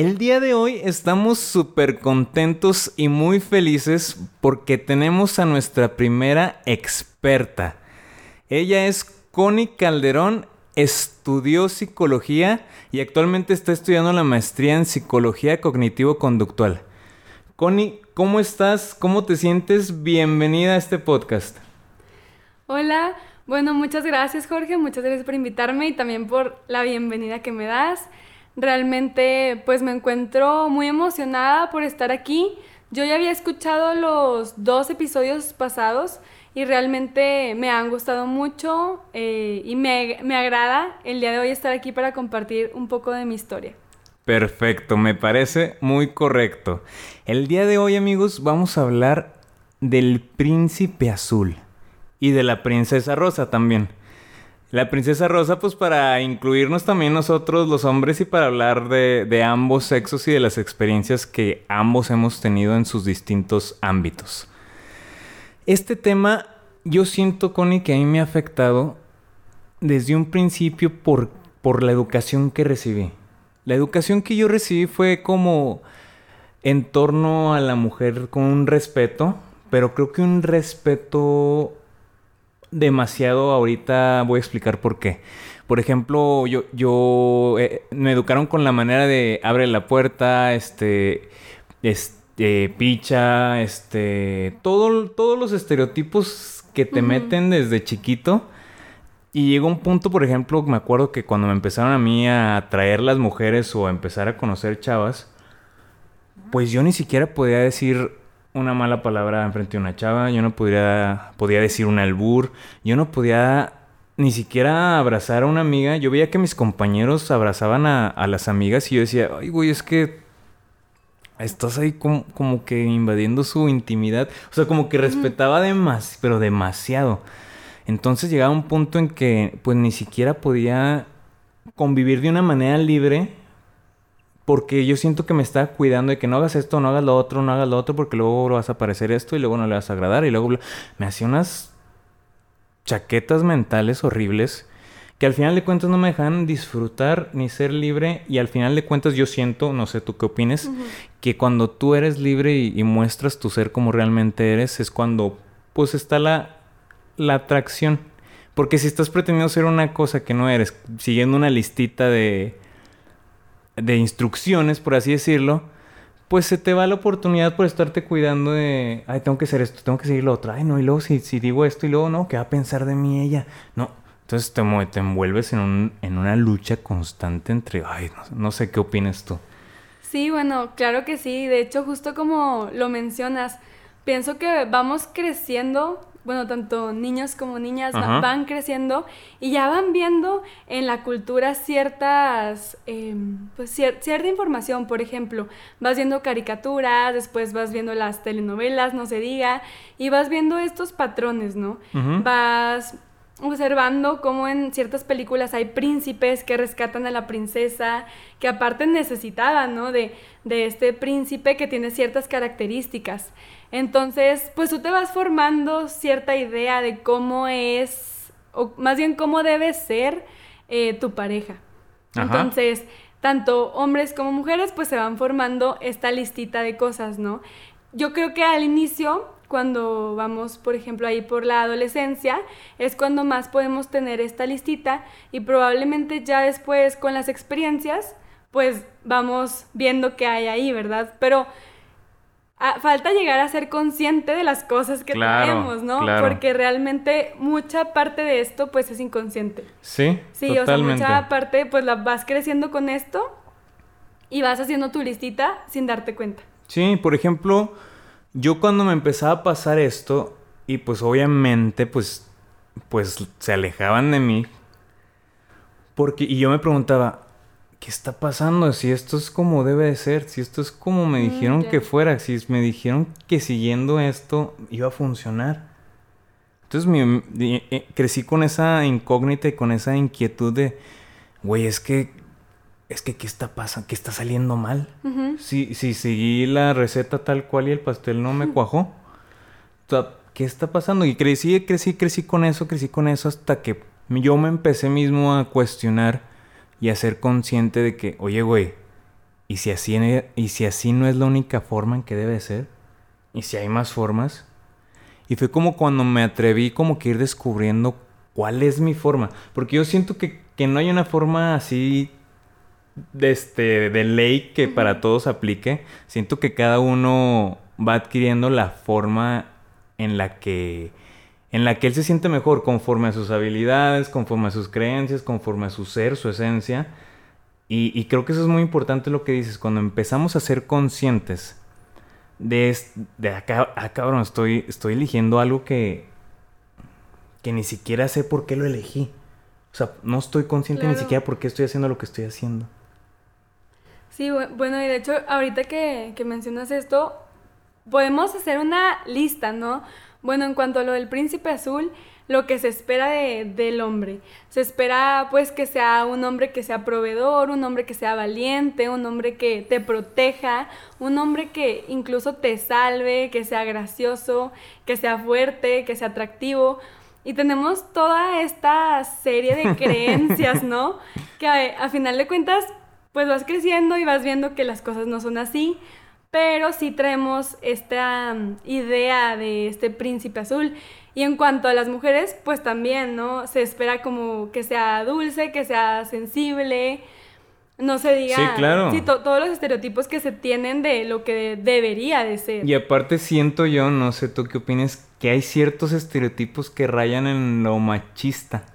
El día de hoy estamos súper contentos y muy felices porque tenemos a nuestra primera experta. Ella es Connie Calderón, estudió psicología y actualmente está estudiando la maestría en psicología cognitivo-conductual. Connie, ¿cómo estás? ¿Cómo te sientes? Bienvenida a este podcast. Hola, bueno, muchas gracias Jorge, muchas gracias por invitarme y también por la bienvenida que me das. Realmente pues me encuentro muy emocionada por estar aquí. Yo ya había escuchado los dos episodios pasados y realmente me han gustado mucho eh, y me, me agrada el día de hoy estar aquí para compartir un poco de mi historia. Perfecto, me parece muy correcto. El día de hoy amigos vamos a hablar del príncipe azul y de la princesa rosa también. La princesa rosa, pues para incluirnos también nosotros los hombres y para hablar de, ambos sexos y de las experiencias que ambos hemos tenido en sus distintos ámbitos. Este tema yo siento, Connie, que a mí me ha afectado desde un principio por, por la educación que recibí. La educación que yo recibí fue como en torno a la mujer con un respeto, pero creo que un respeto demasiado ahorita, voy a explicar por qué. Por ejemplo, yo, yo eh, me educaron con la manera de abre la puerta, este, este, picha, este, todo, todos los estereotipos que te meten desde chiquito. Y llegó un punto, por ejemplo, me acuerdo que cuando me empezaron a mí a traer las mujeres o a empezar a conocer chavas, pues yo ni siquiera podía decir una mala palabra enfrente de una chava, yo no podría, podía decir un albur, yo no podía ni siquiera abrazar a una amiga. Yo veía que mis compañeros abrazaban a, las amigas y yo decía, ay, güey, es que estás ahí como, como, que invadiendo su intimidad. O sea, como que respetaba demasiado, pero demasiado. Entonces llegaba un punto en que pues ni siquiera podía convivir de una manera libre porque yo siento que me está cuidando de que no hagas esto, no hagas lo otro, no hagas lo otro, porque luego vas a aparecer esto y luego no le vas a agradar. Y luego me hacía unas chaquetas mentales horribles que al final de cuentas no me dejan disfrutar ni ser libre. Y al final de cuentas yo siento, no sé tú qué opines, que cuando tú eres libre y, muestras tu ser como realmente eres, es cuando pues está la, la atracción. Porque si estás pretendiendo ser una cosa que no eres, siguiendo una listita de de instrucciones, por así decirlo, pues se te va la oportunidad por estarte cuidando de, ay, tengo que hacer esto, tengo que seguir lo otro, ay, no, y luego si, si digo esto y luego no, ¿qué va a pensar de mí ella? No, entonces te, te envuelves en, un, en una lucha constante entre, ay, no, no sé qué opinas tú. Sí, bueno, claro que sí, de hecho, justo como lo mencionas, pienso que vamos creciendo bueno, tanto niños como niñas van creciendo y ya van viendo en la cultura ciertas, em, pues cierta información, por ejemplo, vas viendo caricaturas, después vas viendo las telenovelas, no se diga, y vas viendo estos patrones, ¿no? Vas observando cómo en ciertas películas hay príncipes que rescatan a la princesa, que aparte necesitaban, ¿no? De, de este príncipe que tiene ciertas características. Entonces, pues tú te vas formando cierta idea de cómo es, o más bien cómo debe ser eh, tu pareja. Entonces, tanto hombres como mujeres, pues se van formando esta listita de cosas, ¿no? Yo creo que al inicio, cuando vamos, por ejemplo, ahí por la adolescencia, es cuando más podemos tener esta listita y probablemente ya después con las experiencias, pues vamos viendo qué hay ahí, ¿verdad? Pero Ah, falta llegar a ser consciente de las cosas que tenemos, ¿no? Porque realmente mucha parte de esto pues es inconsciente. Sí. Sí, o sea, mucha parte pues la vas creciendo con esto y vas haciendo tu listita sin darte cuenta. Sí, por ejemplo, yo cuando me empezaba a pasar esto y pues obviamente pues pues se alejaban de mí porque y yo me preguntaba, ¿qué está pasando? Si esto es como debe de ser, si esto es como me Mm, dijeron que fuera, si me dijeron que siguiendo esto iba a funcionar. Entonces mi- eh, crecí con esa incógnita y con esa inquietud de, güey, es que, es que, ¿qué está pasando? ¿Qué está saliendo mal? Ujú. Si, si seguí la receta tal cual y el pastel no me cuajó. O sea, ¿qué está pasando? Y crecí, crecí, crecí con eso, crecí con eso hasta que yo me empecé mismo a cuestionar y a ser consciente de que, oye, güey, ¿y si así, ne- y si así no es la única forma en que debe ser? ¿Y si hay más formas? Y fue como cuando me atreví como que ir descubriendo cuál es mi forma. Porque yo siento que, que no hay una forma así de, este, de ley que para todos aplique. Siento que cada uno va adquiriendo la forma en la que en la que él se siente mejor conforme a sus habilidades, conforme a sus creencias, conforme a su ser, su esencia. Y, y creo que eso es muy importante lo que dices, cuando empezamos a ser conscientes de, de acá, ah, cabrón, estoy, estoy eligiendo algo que, que ni siquiera sé por qué lo elegí. O sea, no estoy consciente ni siquiera por qué estoy haciendo lo que estoy haciendo. Sí, bu- bueno, y de hecho, ahorita que, que mencionas esto, podemos hacer una lista, ¿no? Bueno, en cuanto a lo del príncipe azul, lo que se espera de- del hombre. Se espera pues que sea un hombre que sea proveedor, un hombre que sea valiente, un hombre que te proteja, un hombre que incluso te salve, que sea gracioso, que sea fuerte, que sea atractivo. Y tenemos toda esta serie de creencias, ¿no? Que a, a final de cuentas, pues vas creciendo y vas viendo que las cosas no son así, pero sí traemos esta mm, idea de este príncipe azul. Y en cuanto a las mujeres, pues también, ¿no? Se espera como que sea dulce, que sea sensible, no se diga... Sí, claro. Sí, to- todos los estereotipos que se tienen de lo que debería de ser. Y aparte siento yo, no sé tú qué opinas, que hay ciertos estereotipos que rayan en lo machista.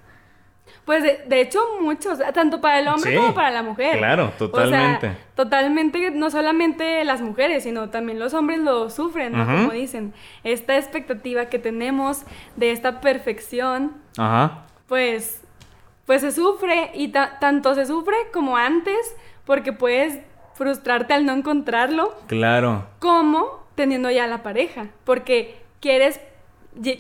Pues de, de hecho muchos, tanto para el hombre Sí, como para la mujer. claro, totalmente. O sea, totalmente, no solamente las mujeres, sino también los hombres lo sufren, ¿no? Como dicen. Esta expectativa que tenemos de esta perfección, Ajá. pues, pues se sufre y ta- tanto se sufre como antes, porque puedes frustrarte al no encontrarlo, Claro. como teniendo ya la pareja, porque quieres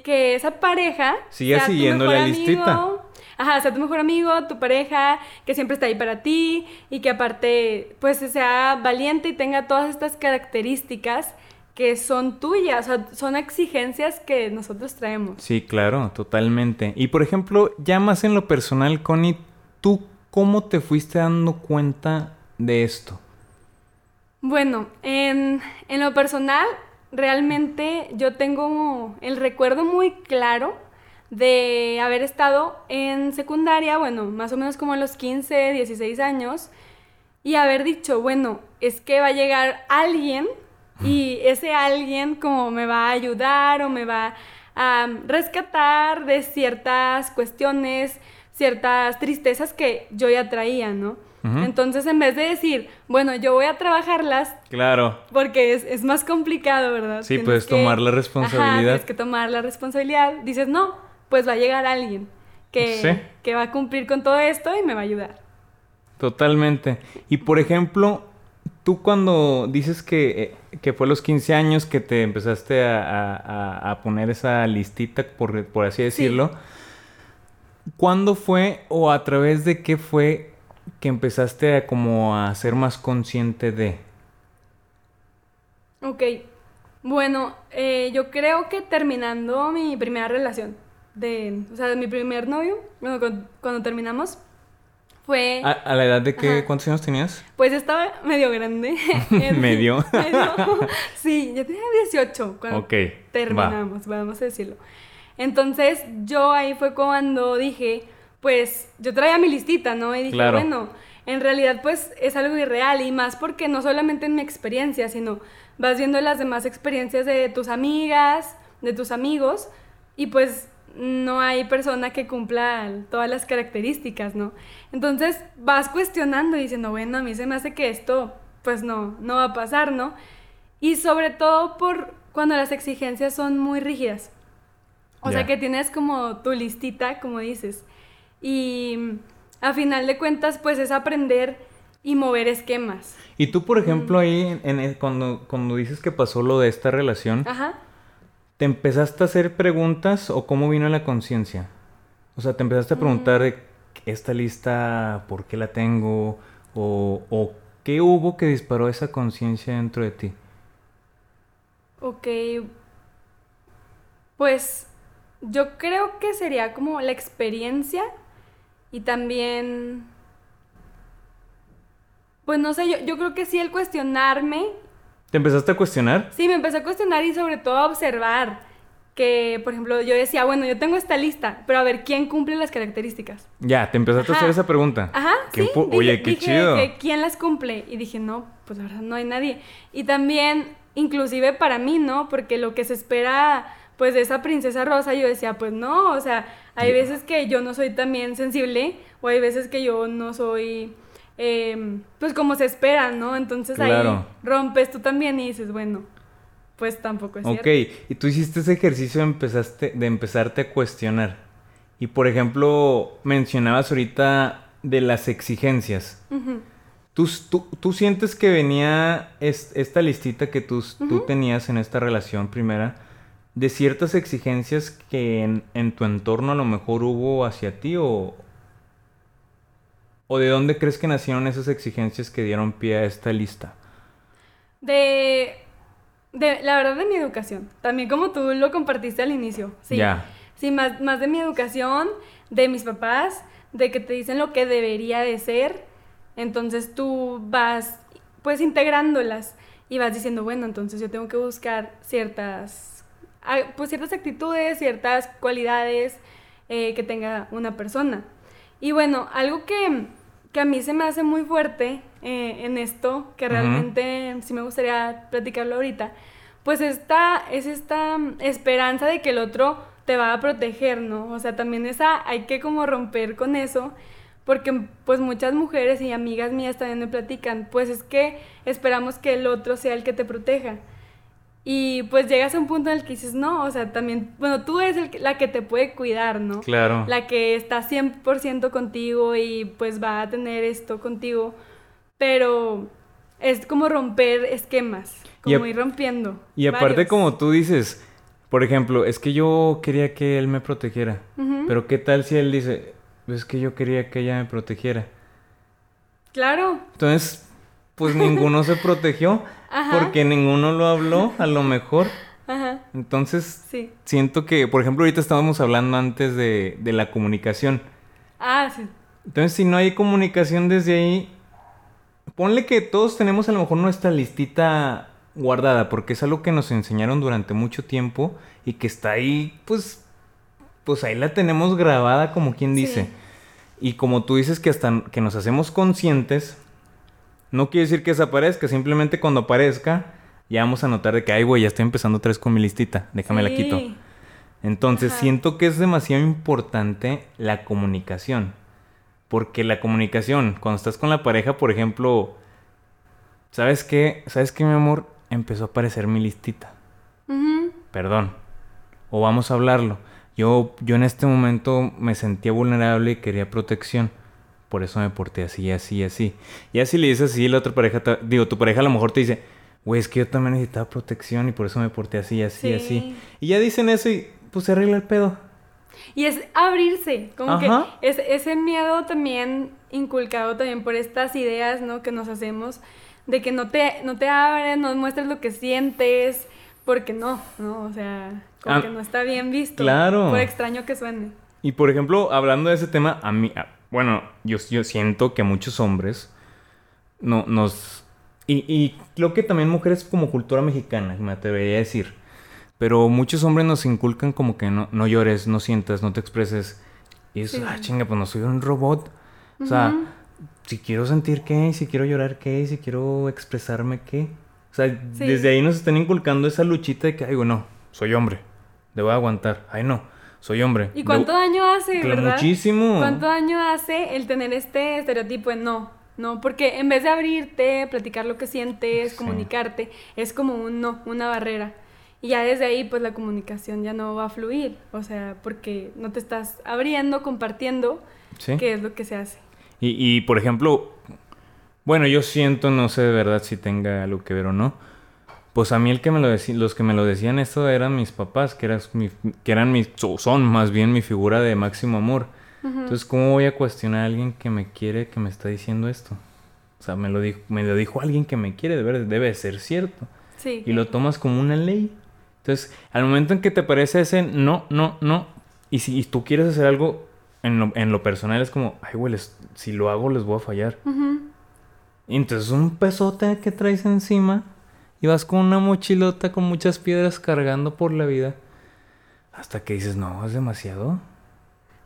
que esa pareja Siga siguiendo la listita. Ajá, sea tu mejor amigo, tu pareja, que siempre está ahí para ti y que aparte pues sea valiente y tenga todas estas características que son tuyas, o sea, son exigencias que nosotros traemos. Sí, claro, totalmente. Y por ejemplo, ya más en lo personal, Connie, ¿tú cómo te fuiste dando cuenta de esto? Bueno, en, en lo personal, realmente yo tengo el recuerdo muy claro de haber estado en secundaria, bueno, más o menos como a los 15, 16 años, y haber dicho, bueno, es que va a llegar alguien y ese alguien como me va a ayudar o me va a rescatar de ciertas cuestiones, ciertas tristezas que yo ya traía, ¿no? Entonces, en vez de decir, bueno, yo voy a trabajarlas, Claro. porque es, es más complicado, ¿verdad? Sí, Tienes puedes tomar la Ajá, responsabilidad. tienes que tomar la responsabilidad. Dices, no, pues va a llegar alguien que, Sí. que va a cumplir con todo esto y me va a ayudar. Totalmente. Y por ejemplo, tú cuando dices que, eh, que fue a los 15 años que te empezaste a, a- a- a poner esa listita, por, por así decirlo, ¿cuándo fue o a través de qué fue que empezaste a como a ser más consciente de? Ok, bueno, eh, yo creo que terminando mi primera relación, de, o sea, de mi primer novio, bueno, cuando, cuando terminamos, fue... ¿A, a la edad de qué? Ajá. ¿Cuántos años tenías? Pues estaba medio grande. Medio. Medio. Sí, yo tenía 18 cuando Ok, va. terminamos, vamos a decirlo. Entonces, yo ahí fue cuando dije, pues, yo traía mi listita, ¿no? Y dije, Claro. bueno, en realidad, pues, es algo irreal y más porque no solamente en mi experiencia, sino vas viendo las demás experiencias de tus amigas, de tus amigos, y pues no hay persona que cumpla todas las características, ¿no? Entonces vas cuestionando y diciendo, bueno, a mí se me hace que esto, pues no, no va a pasar, ¿no? Y sobre todo por cuando las exigencias son muy rígidas. O sea que tienes como tu listita, como dices. Y a final de cuentas, pues es aprender y mover esquemas. Y tú, por ejemplo, ahí, en, cuando, cuando dices que pasó lo de esta relación, ¿te empezaste a hacer preguntas o cómo vino la conciencia? O sea, ¿te empezaste a preguntar esta lista, por qué la tengo? O, o qué hubo que disparó esa conciencia dentro de ti? Ok. Pues yo creo que sería como la experiencia y también pues no sé, yo creo que sí el cuestionarme. ¿Te empezaste a cuestionar? Sí, me empecé a cuestionar y sobre todo a observar que, por ejemplo, yo decía, bueno, yo tengo esta lista, pero a ver, ¿quién cumple las características? Ya, te empezaste a hacer esa pregunta. Ajá, sí. Oye, qué chido. ¿Quién las cumple? Y dije, no, pues la verdad no hay nadie. Y también, inclusive para mí, ¿no? Porque lo que se espera, pues, de esa princesa rosa, yo decía, pues no, o sea, hay veces que yo no soy también sensible, o hay veces que yo no soy Em, pues como se espera, ¿no? Entonces ahí rompes tú también y dices, bueno, pues tampoco es cierto. Ok, y tú hiciste ese ejercicio de, empezaste, de empezarte a cuestionar. Y por ejemplo, mencionabas ahorita de las exigencias. ¿Tú, tú, sientes que venía esta listita que tú, tú, tenías en esta relación primera de ciertas exigencias que en, en, tu entorno a lo mejor hubo hacia ti o, ¿O de dónde crees que nacieron esas exigencias que dieron pie a esta lista? De, de la verdad de mi educación. También como tú lo compartiste al inicio. Sí. Sí, más, más de mi educación, de mis papás, de que te dicen lo que debería de ser. Entonces tú vas pues integrándolas y vas diciendo, bueno, entonces yo tengo que buscar ciertas, ah, pues ciertas actitudes, ciertas cualidades eh, que tenga una persona. Y bueno, algo que, que a mí se me hace muy fuerte eh, en esto, que realmente sí me gustaría platicarlo ahorita, pues esta, es esta esperanza de que el otro te va a proteger, ¿no? O sea, también esa, hay que como romper con eso, porque pues muchas mujeres y amigas mías también me platican, pues es que esperamos que el otro sea el que te proteja. Y pues llegas a un punto en el que dices, no, o sea, también, bueno, tú eres la que te puede cuidar, ¿no? Claro. La que está 100% contigo y pues va a tener esto contigo, pero es como romper esquemas, como ir rompiendo. Y aparte como tú dices, por ejemplo, es que yo quería que él me protegiera, pero ¿qué tal si él dice, es que yo quería que ella me protegiera? Claro. Entonces, pues ninguno se protegió porque ninguno lo habló, a lo mejor. Ajá. Entonces, siento que, por ejemplo, ahorita estábamos hablando antes de, de la comunicación. Ah, sí. Entonces, si no hay comunicación desde ahí, ponle que todos tenemos a lo mejor nuestra listita guardada, porque es algo que nos enseñaron durante mucho tiempo y que está ahí, pues, pues ahí la tenemos grabada como quien dice. Y como tú dices que hasta que nos hacemos conscientes, no quiere decir que desaparezca, simplemente cuando aparezca, ya vamos a notar de que, ay, güey, ya estoy empezando otra vez con mi listita, déjame la quito. Entonces, siento que es demasiado importante la comunicación. Porque la comunicación, cuando estás con la pareja, por ejemplo, ¿sabes qué? ¿Sabes qué, mi amor? Empezó a aparecer mi listita. Perdón. O vamos a hablarlo. Yo, yo en este momento me sentía vulnerable y quería protección por eso me porté así, así, así. Y así le dices así, la otra pareja, digo, tu pareja a lo mejor te dice, güey, es que yo también necesitaba protección y por eso me porté así, así, así. Y ya dicen eso y pues se arregla el pedo. Y es abrirse, como que es, ese miedo también inculcado también por estas ideas, ¿no? Que nos hacemos de que no te, no te abres, no muestres lo que sientes, porque no, ¿no? O sea, como ah, que no está bien visto. Claro. Por extraño que suene. Y por ejemplo, hablando de ese tema, a mí, bueno, yo, yo siento que muchos hombres no, nos... Y, y creo que también mujeres como cultura mexicana, me atrevería a decir. Pero muchos hombres nos inculcan como que no, no llores, no sientas, no te expreses. Y eso, ah, chinga, pues no soy un robot. O sea, si quiero sentir qué, si quiero llorar qué, si quiero expresarme qué. O sea, desde ahí nos están inculcando esa luchita de que, ay, bueno, soy hombre, debo aguantar. Ay, no, soy hombre. ¿Y cuánto daño hace, verdad? Muchísimo. ¿Cuánto daño hace el tener este estereotipo en no? No, porque en vez de abrirte, platicar lo que sientes, comunicarte, es como un no, una barrera. Y ya desde ahí, pues la comunicación ya no va a fluir. O sea, porque no te estás abriendo, compartiendo, qué es lo que se hace. Y, y por ejemplo, Bueno, yo siento, no sé de verdad si tenga algo que ver o no. Pues a mí el que me lo los que me lo decían esto eran mis papás, que, eran mi, que eran mis, son más bien mi figura de máximo amor. Entonces, ¿cómo voy a cuestionar a alguien que me quiere, que me está diciendo esto? O sea, me lo dijo, me lo dijo alguien que me quiere, debe, debe ser cierto. Sí. Y lo tomas como una ley. Entonces, al momento en que te parece ese no, no, no, y si tú quieres hacer algo en lo, en lo personal, es como, ay, güey, si lo hago les voy a fallar. Y entonces un pesote que traes encima y vas con una mochilota con muchas piedras cargando por la vida. Hasta que dices, no, es demasiado.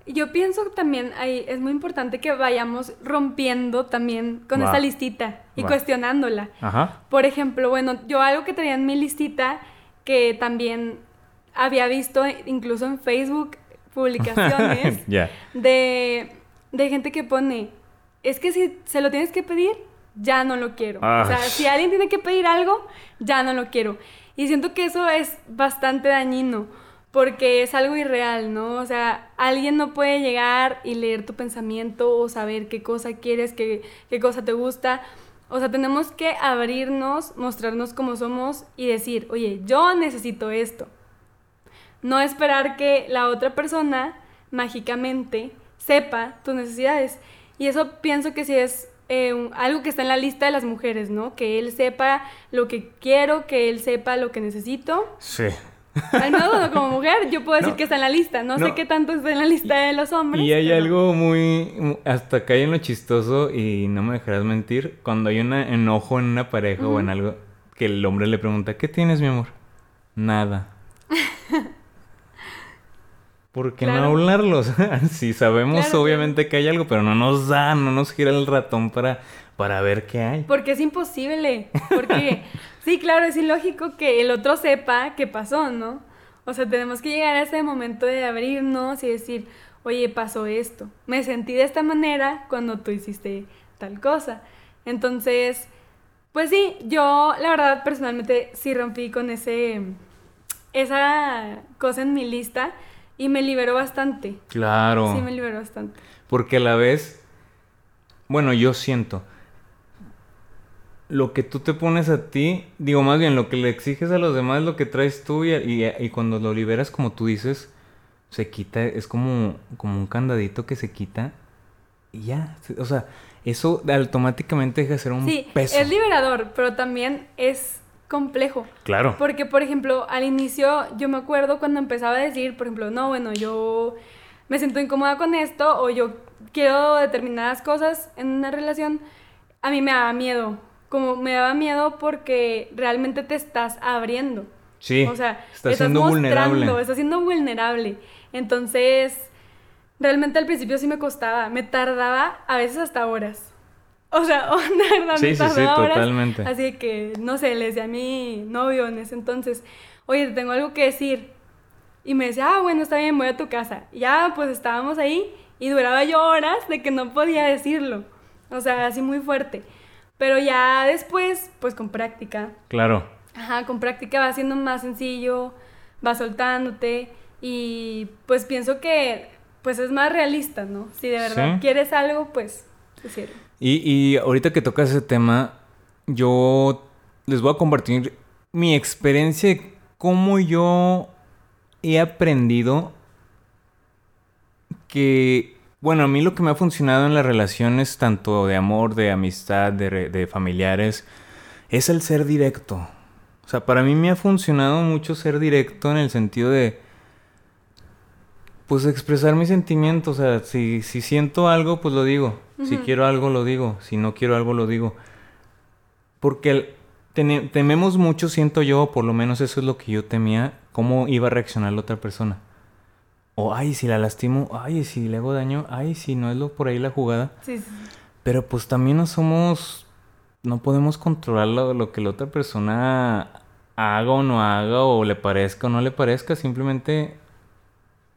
Yo pienso también ahí es muy importante que vayamos rompiendo también con esa listita y cuestionándola. Ajá. Por ejemplo, bueno, yo algo que tenía en mi listita que también había visto incluso en Facebook publicaciones de, de gente que pone, es que si se lo tienes que pedir, ya no lo quiero. O sea, si alguien tiene que pedir algo, ya no lo quiero. Y siento que eso es bastante dañino porque es algo irreal, ¿no? O sea, alguien no puede llegar y leer tu pensamiento o saber qué cosa quieres, qué, qué cosa te gusta. O sea, tenemos que abrirnos, mostrarnos como somos y decir, oye, yo necesito esto. No esperar que la otra persona mágicamente sepa tus necesidades. Y eso pienso que sí es eh, algo que está en la lista de las mujeres, ¿no? Que él sepa lo que quiero, que él sepa lo que necesito. Sí. Al menos como mujer, yo puedo decir que está en la lista. No, sé qué tanto está en la lista de los hombres. Y hay algo muy. Hasta acá hay lo chistoso, y no me dejarás mentir. Cuando hay un enojo en una pareja o en algo, que el hombre le pregunta: ¿Qué tienes, mi amor? Nada. ¿Por qué no hablarlos? sí, sabemos obviamente que hay algo, pero no nos da, no nos gira el ratón para, para ver qué hay. Porque es imposible. Porque, sí, claro, es ilógico que el otro sepa qué pasó, ¿no? O sea, tenemos que llegar a ese momento de abrirnos y decir, oye, pasó esto. Me sentí de esta manera cuando tú hiciste tal cosa. Entonces, pues sí, yo la verdad personalmente sí rompí con ese esa cosa en mi lista y me liberó bastante. Claro. Sí, me liberó bastante. Porque a la vez, bueno, yo siento, lo que tú te pones a ti, digo más bien, lo que le exiges a los demás, lo que traes tú y, y, cuando lo liberas, como tú dices, se quita, es como, como un candadito que se quita y ya, o sea, eso automáticamente deja de ser un sí, peso. Es liberador, pero también es complejo. Claro. Porque, por ejemplo, al inicio yo me acuerdo cuando empezaba a decir, por ejemplo, no, bueno, yo me siento incómoda con esto o yo quiero determinadas cosas en una relación, a mí me daba miedo. Como me daba miedo porque realmente te estás abriendo. Sí. O sea, estás, siendo vulnerable. Estás siendo vulnerable. Entonces, realmente al principio sí me costaba. Me tardaba a veces hasta horas. O sea, de verdad, sí, sí, sí, totalmente. Así que, no sé, le decía a mi novio en ese entonces, oye, tengo algo que decir. Y me decía, ah, bueno, está bien, voy a tu casa. Y ya, pues estábamos ahí y duraba yo horas de que no podía decirlo. O sea, así muy fuerte. Pero ya después, pues con práctica. Claro. Ajá, con práctica va siendo más sencillo, va soltándote y pues pienso que pues es más realista, ¿no? Si de verdad quieres algo, pues decirlo. Y, ahorita que tocas ese tema, yo les voy a compartir mi experiencia de cómo yo he aprendido que, bueno, a mí lo que me ha funcionado en las relaciones, tanto de amor, de amistad, de, de familiares, es el ser directo. O sea, para mí me ha funcionado mucho ser directo en el sentido de pues expresar mis sentimientos, o sea, si, si siento algo, pues lo digo. Si quiero algo, lo digo. Si no quiero algo, lo digo. Porque tememos mucho, siento yo, por lo menos eso es lo que yo temía, cómo iba a reaccionar la otra persona. O, ay, si la lastimo, ay, si le hago daño, ay, si no es lo por ahí la jugada. Sí, sí. Pero pues también no somos, no podemos controlar lo, lo que la otra persona haga o no haga, o le parezca o no le parezca, simplemente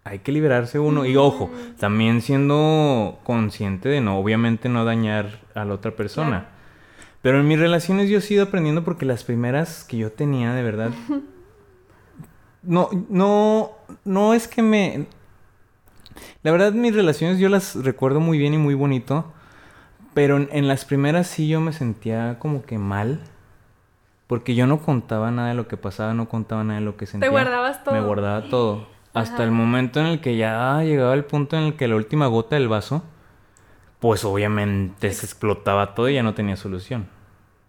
hay que liberarse uno. Y ojo, también siendo consciente de no, obviamente no dañar a la otra persona. Pero en mis relaciones yo he sido aprendiendo porque las primeras que yo tenía, de verdad. no, no, no es que me. La verdad, mis relaciones yo las recuerdo muy bien y muy bonito. Pero en, las primeras sí yo me sentía como que mal. Porque yo no contaba nada de lo que pasaba, no contaba nada de lo que sentía. ¿Te guardabas todo? Me guardaba todo. Hasta el momento en el que ya llegaba el punto en el que la última gota del vaso, pues obviamente se explotaba todo y ya no tenía solución.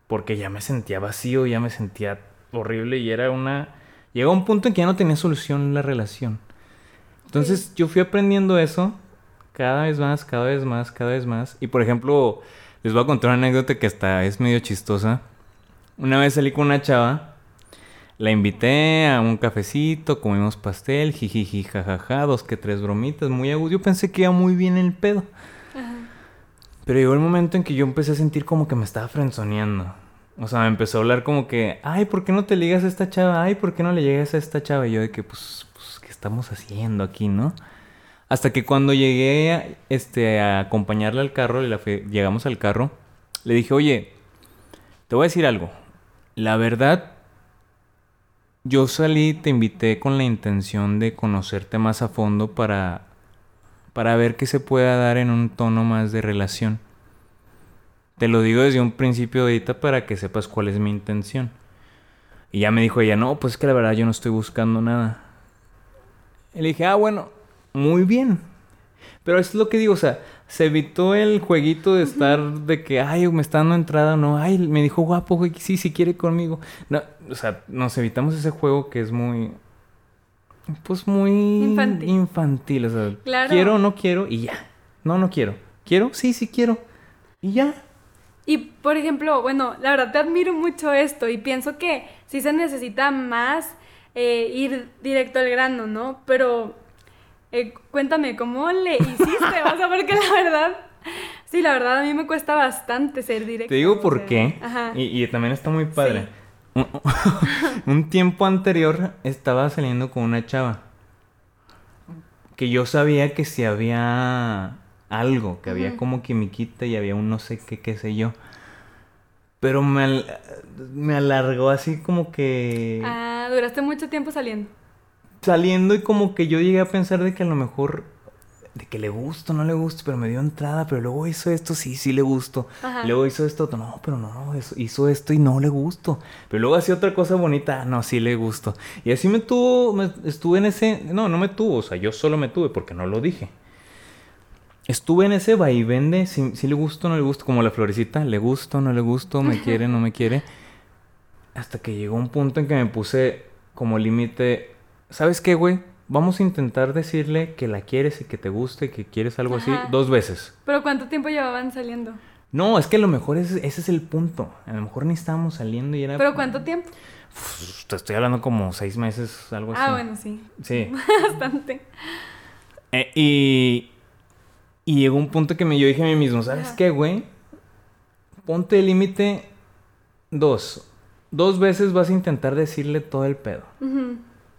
Porque ya me sentía vacío, ya me sentía horrible y era una... Llegó un punto en que ya no tenía solución la relación. Entonces yo fui aprendiendo eso cada vez más, cada vez más, cada vez más. Y por ejemplo, les voy a contar una anécdota que hasta es medio chistosa. Una vez salí con una chava, la invité a un cafecito, comimos pastel, jijiji, jajaja, dos que tres bromitas, muy agudo. Yo pensé que iba muy bien el pedo. Pero llegó el momento en que yo empecé a sentir como que me estaba frenzoneando. O sea, me empezó a hablar como que, ay, ¿por qué no te ligas a esta chava? Ay, ¿por qué no le llegas a esta chava? Y yo de que, pues, pues ¿qué estamos haciendo aquí, no? Hasta que cuando llegué a, este, a acompañarle al carro, llegamos al carro, le dije, oye, te voy a decir algo. La verdad, yo salí, te invité con la intención de conocerte más a fondo para, para ver qué se pueda dar en un tono más de relación. Te lo digo desde un principio ahorita para que sepas cuál es mi intención. Y ya me dijo ella, no, pues es que la verdad yo no estoy buscando nada. Y le dije, ah, bueno, muy bien. Pero es lo que digo, o sea, se evitó el jueguito de estar de que, ay, me está dando entrada o no, ay, me dijo guapo, güey, sí, sí quiere conmigo. No, o sea, nos evitamos ese juego que es muy, pues muy infantil. infantil o sea, quiero no quiero y ya. No, no quiero. ¿Quiero? Sí, sí quiero. Y ya. Y por ejemplo, bueno, la verdad te admiro mucho esto y pienso que sí se necesita más eh, ir directo al grano, ¿no? Pero eh, cuéntame, ¿cómo le hiciste? o sea, porque la verdad, sí, la verdad a mí me cuesta bastante ser directo. Te digo por qué, y, también está muy padre. Un, tiempo anterior estaba saliendo con una chava que yo sabía que si había algo, que había como quimiquita y había un no sé qué, qué sé yo. Pero me, me alargó así como que... Ah, duraste mucho tiempo saliendo saliendo y como que yo llegué a pensar de que a lo mejor de que le gusto, no le gusto, pero me dio entrada, pero luego hizo esto, sí, sí le gusto. Luego hizo esto, no, pero no, hizo esto y no le gusto. Pero luego hacía otra cosa bonita, no, sí le gusto. Y así me tuvo, me, estuve en ese, no, no me tuvo, o sea, yo solo me tuve porque no lo dije. Estuve en ese vaivén de si, si le gusto, no le gusto, como la florecita, le gusto, no le gusto, me quiere, no me quiere. Hasta que llegó un punto en que me puse como límite ¿sabes qué, güey? Vamos a intentar decirle que la quieres y que te guste, que quieres algo así, dos veces. ¿Pero cuánto tiempo llevaban saliendo? No, es que a lo mejor ese, es el punto. A lo mejor ni estábamos saliendo y era... ¿Pero cuánto tiempo? te estoy hablando como seis meses, algo ah, así. Ah, bueno, sí. Sí. Bastante. Eh, y, y llegó un punto que me, yo dije a mí mismo, ¿sabes qué, güey? Ponte el límite dos. Dos veces vas a intentar decirle todo el pedo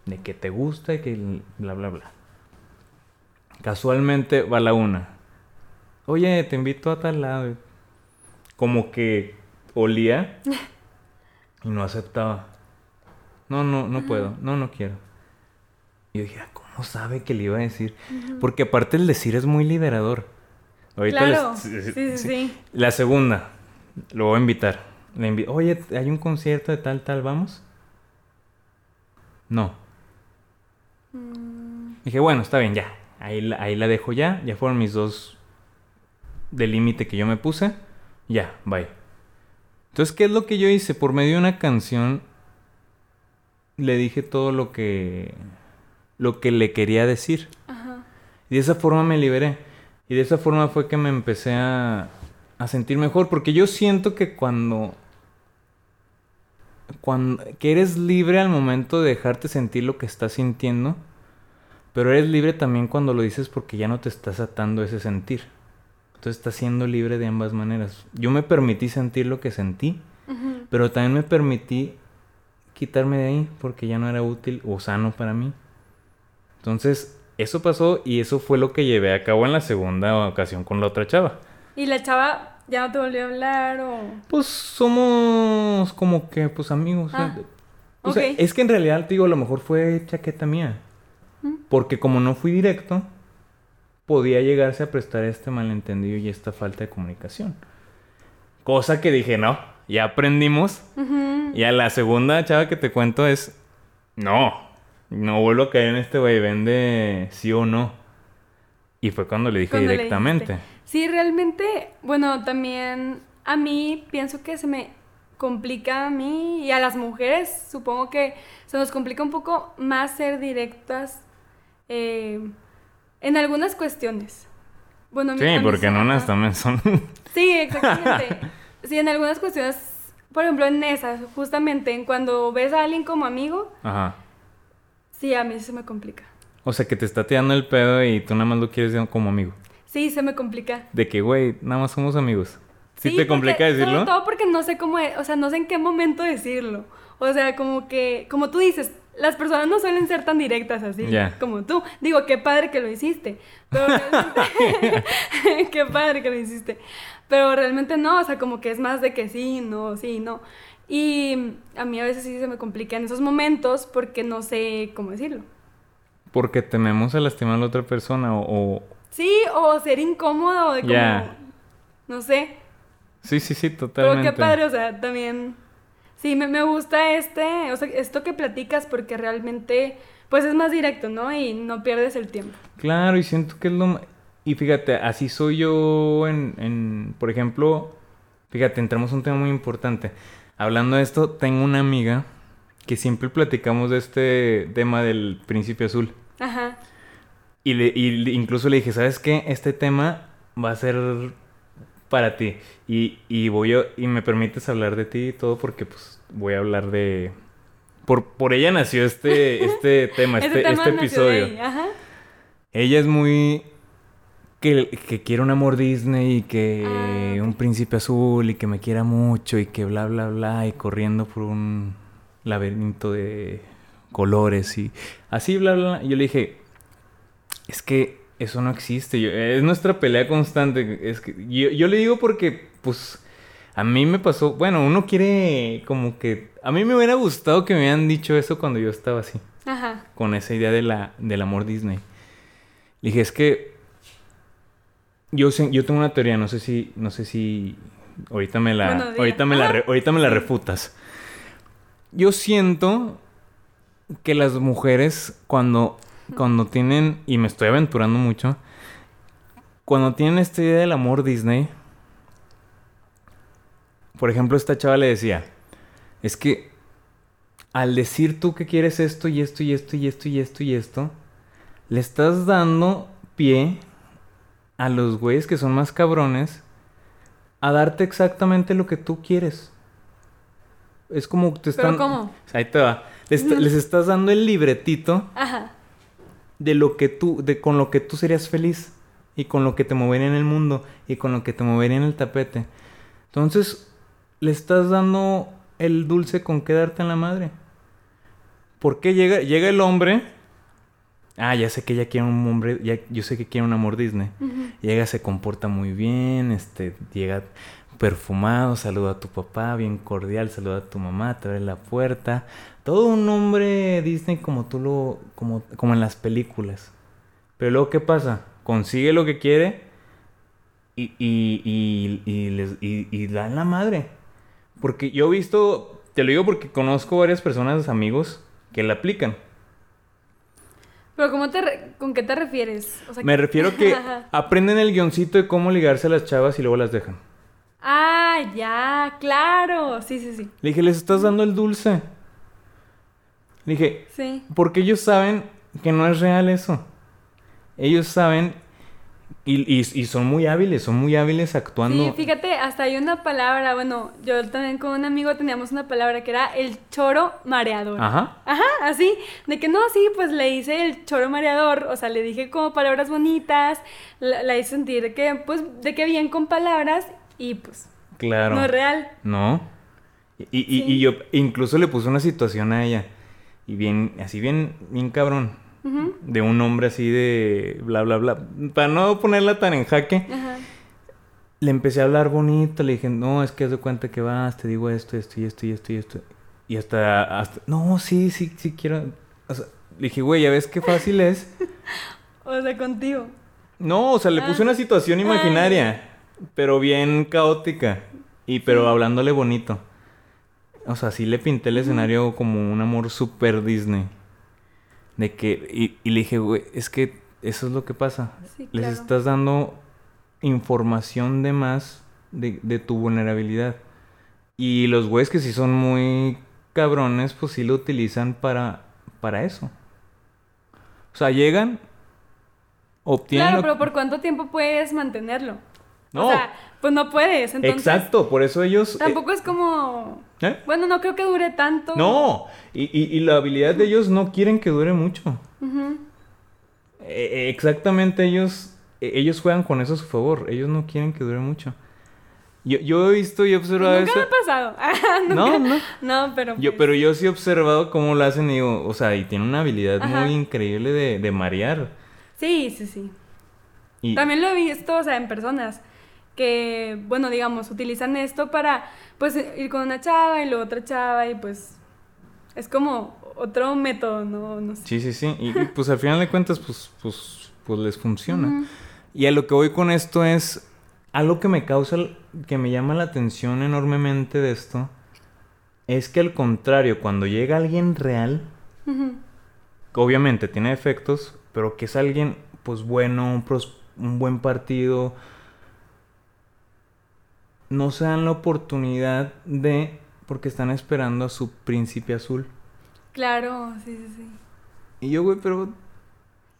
de que te gusta y que bla, bla, bla. Casualmente va la una. Oye, te invito a tal lado. Como que olía y no aceptaba. No, no, no puedo. No, no quiero. Y yo dije, ah, ¿cómo sabe que le iba a decir? Porque aparte el decir es muy liberador. Ahorita sí, sí, sí, La segunda, lo voy a invitar. Le Oye, hay un concierto de tal, tal, ¿vamos? No. Dije, bueno, está bien, ya. Ahí, ahí la dejo ya. Ya fueron mis dos de límite que yo me puse. Ya, bye. Entonces, ¿qué es lo que yo hice? Por medio de una canción le dije todo lo que lo que le quería decir. Y de esa forma me liberé. Y de esa forma fue que me empecé a, a sentir mejor. Porque yo siento que cuando cuando, que eres libre al momento de dejarte sentir lo que estás sintiendo, pero eres libre también cuando lo dices porque ya no te estás atando ese sentir. Entonces estás siendo libre de ambas maneras. Yo me permití sentir lo que sentí, pero también me permití quitarme de ahí porque ya no era útil o sano para mí. Entonces, eso pasó y eso fue lo que llevé a cabo en la segunda ocasión con la otra chava. ¿Y la chava ¿Ya no te volvió a hablar o...? Pues somos como que, pues amigos. Ah, o sea, es que en realidad, te digo, a lo mejor fue chaqueta mía. Mm. Porque como no fui directo, podía llegarse a prestar este malentendido y esta falta de comunicación. Cosa que dije, no, ya aprendimos. Y a la segunda chava que te cuento es, no, no vuelvo a caer en este vaivén de sí o no. Y fue cuando le dije directamente. Sí, realmente, bueno, también a mí pienso que se me complica a mí y a las mujeres, supongo que se nos complica un poco más ser directas eh, en algunas cuestiones. Bueno, sí, porque en unas también son... Sí, exactamente. sí, en algunas cuestiones, por ejemplo, en esas, justamente, en cuando ves a alguien como amigo, Ajá. sí, a mí se me complica. O sea, que te está tirando el pedo y tú nada más lo quieres como amigo. Sí, se me complica. De que, güey, nada más somos amigos. ¿Sí, te complica decirlo? Sobre todo porque no sé cómo, o sea, no sé en qué momento decirlo. O sea, como que, como tú dices, las personas no suelen ser tan directas así como tú. Digo, qué padre que lo hiciste. Pero realmente, qué padre que lo hiciste. Pero realmente no, o sea, como que es más de que sí, no, sí, no. Y a mí a veces sí se me complica en esos momentos porque no sé cómo decirlo. Porque tememos a lastimar a la otra persona o... Sí, o ser incómodo, de como... No sé. Sí, sí, sí, totalmente. Pero qué padre, o sea, también Sí, me, gusta este, o sea, esto que platicas porque realmente, pues es más directo, ¿no? Y no pierdes el tiempo. Claro, y siento que es lo... Y fíjate, así soy yo en, en por ejemplo, fíjate, entramos un tema muy importante. Hablando de esto, tengo una amiga que siempre platicamos de este tema del príncipe azul. Ajá. Y, le, y incluso le dije, ¿sabes qué? Este tema va a ser para ti. Y, y voy a, y me permites hablar de ti y todo porque pues voy a hablar de... Por, por ella nació este, este tema, este, este, episodio. Ella es muy... Que, que, quiere un amor Disney y que ah, un príncipe azul y que me quiera mucho y que bla, bla, bla y corriendo por un laberinto de colores y así, bla, bla. Y yo le dije, es que eso no existe. es nuestra pelea constante. Es que yo, le digo porque, pues, a mí me pasó. Bueno, uno quiere como que. A mí me hubiera gustado que me hubieran dicho eso cuando yo estaba así. Ajá. Con esa idea de la, del amor Disney. Le dije, es que. Yo, yo tengo una teoría, no sé si. No sé si. Ahorita me la. ahorita me la, ahorita me la refutas. Yo siento que las mujeres, cuando cuando tienen, y me estoy aventurando mucho, cuando tienen esta idea del amor Disney, por ejemplo, esta chava le decía, es que al decir tú que quieres esto y esto y esto y esto y esto y esto, le estás dando pie a los güeyes que son más cabrones a darte exactamente lo que tú quieres. Es como te están... ¿Pero cómo? Ahí te va. Les, les estás dando el libretito Ajá de lo que tú, de con lo que tú serías feliz y con lo que te movería en el mundo y con lo que te movería en el tapete. Entonces, le estás dando el dulce con quedarte en la madre. ¿Por qué llega, llega el hombre? Ah, ya sé que ella quiere un hombre, ya, yo sé que quiere un amor Disney. Llega, se comporta muy bien, este, llega perfumado, saluda a tu papá, bien cordial, saluda a tu mamá, te abre la puerta, todo un hombre Disney como tú lo, como, como en las películas. Pero luego, ¿qué pasa? Consigue lo que quiere y, y, y, y, les, y, da en la madre. Porque yo he visto, te lo digo porque conozco varias personas, amigos, que la aplican. Pero ¿cómo te ¿con qué te refieres? Me refiero que aprenden el guioncito de cómo ligarse a las chavas y luego las dejan. Ah, ya, claro. Sí, sí, sí. Le dije, les estás dando el dulce. Dije, sí. porque ellos saben que no es real eso. Ellos saben y, y, son muy hábiles, son muy hábiles actuando. Sí, fíjate, hasta hay una palabra, bueno, yo también con un amigo teníamos una palabra que era el choro mareador. Ajá. Ajá, así, de que no, sí, pues le hice el choro mareador, o sea, le dije como palabras bonitas, la, hice sentir de que, pues, de que bien con palabras y pues... Claro. No es real. No. Y, y, y yo incluso le puse una situación a ella. Y bien, así bien, bien cabrón. De un hombre así de bla, bla, bla. Para no ponerla tan en jaque. Le empecé a hablar bonito. Le dije, no, es que haz de cuenta que vas, te digo esto, esto y esto y esto y esto. Y hasta, hasta no, sí, sí, sí quiero. O sea, le dije, güey, ya ves qué fácil es. o sea, contigo. No, o sea, le puse ah. una situación imaginaria, pero bien caótica. Y pero hablándole bonito. O sea, sí le pinté el escenario como un amor super Disney. De que, y, y le dije, güey, es que eso es lo que pasa. Les estás dando información de más de, de tu vulnerabilidad. Y los güeyes que sí son muy cabrones, pues sí lo utilizan para, para eso. O sea, llegan, obtienen... Claro, pero ¿por cuánto tiempo puedes mantenerlo? No. O sea, pues no puedes, entonces... Exacto, por eso ellos... Eh, tampoco es como... ¿Eh? Bueno, no creo que dure tanto. No, y, y, la habilidad de ellos no quieren que dure mucho. E, exactamente, ellos, e, ellos juegan con eso a su favor. Ellos no quieren que dure mucho. Yo, yo he visto y he observado Nunca eso. me ha pasado. no, no. No, pero. Yo, pues pero yo sí he observado cómo lo hacen y digo, o sea, y tiene una habilidad muy increíble de, de marear. Sí, sí, sí. Y... También lo he visto, o sea, en personas que, bueno, digamos, utilizan esto para, pues, ir con una chava y luego otra chava y pues es como otro método, ¿no? no sé. Sí, sí, sí. Y, pues al final de cuentas, pues, pues, pues les funciona. Y a lo que voy con esto es algo que me causa, que me llama la atención enormemente de esto, es que al contrario, cuando llega alguien real, obviamente tiene efectos, pero que es alguien, pues bueno, un, un buen partido, no se dan la oportunidad de, porque están esperando a su príncipe azul. Claro, sí, sí, sí. Y yo, güey, pero...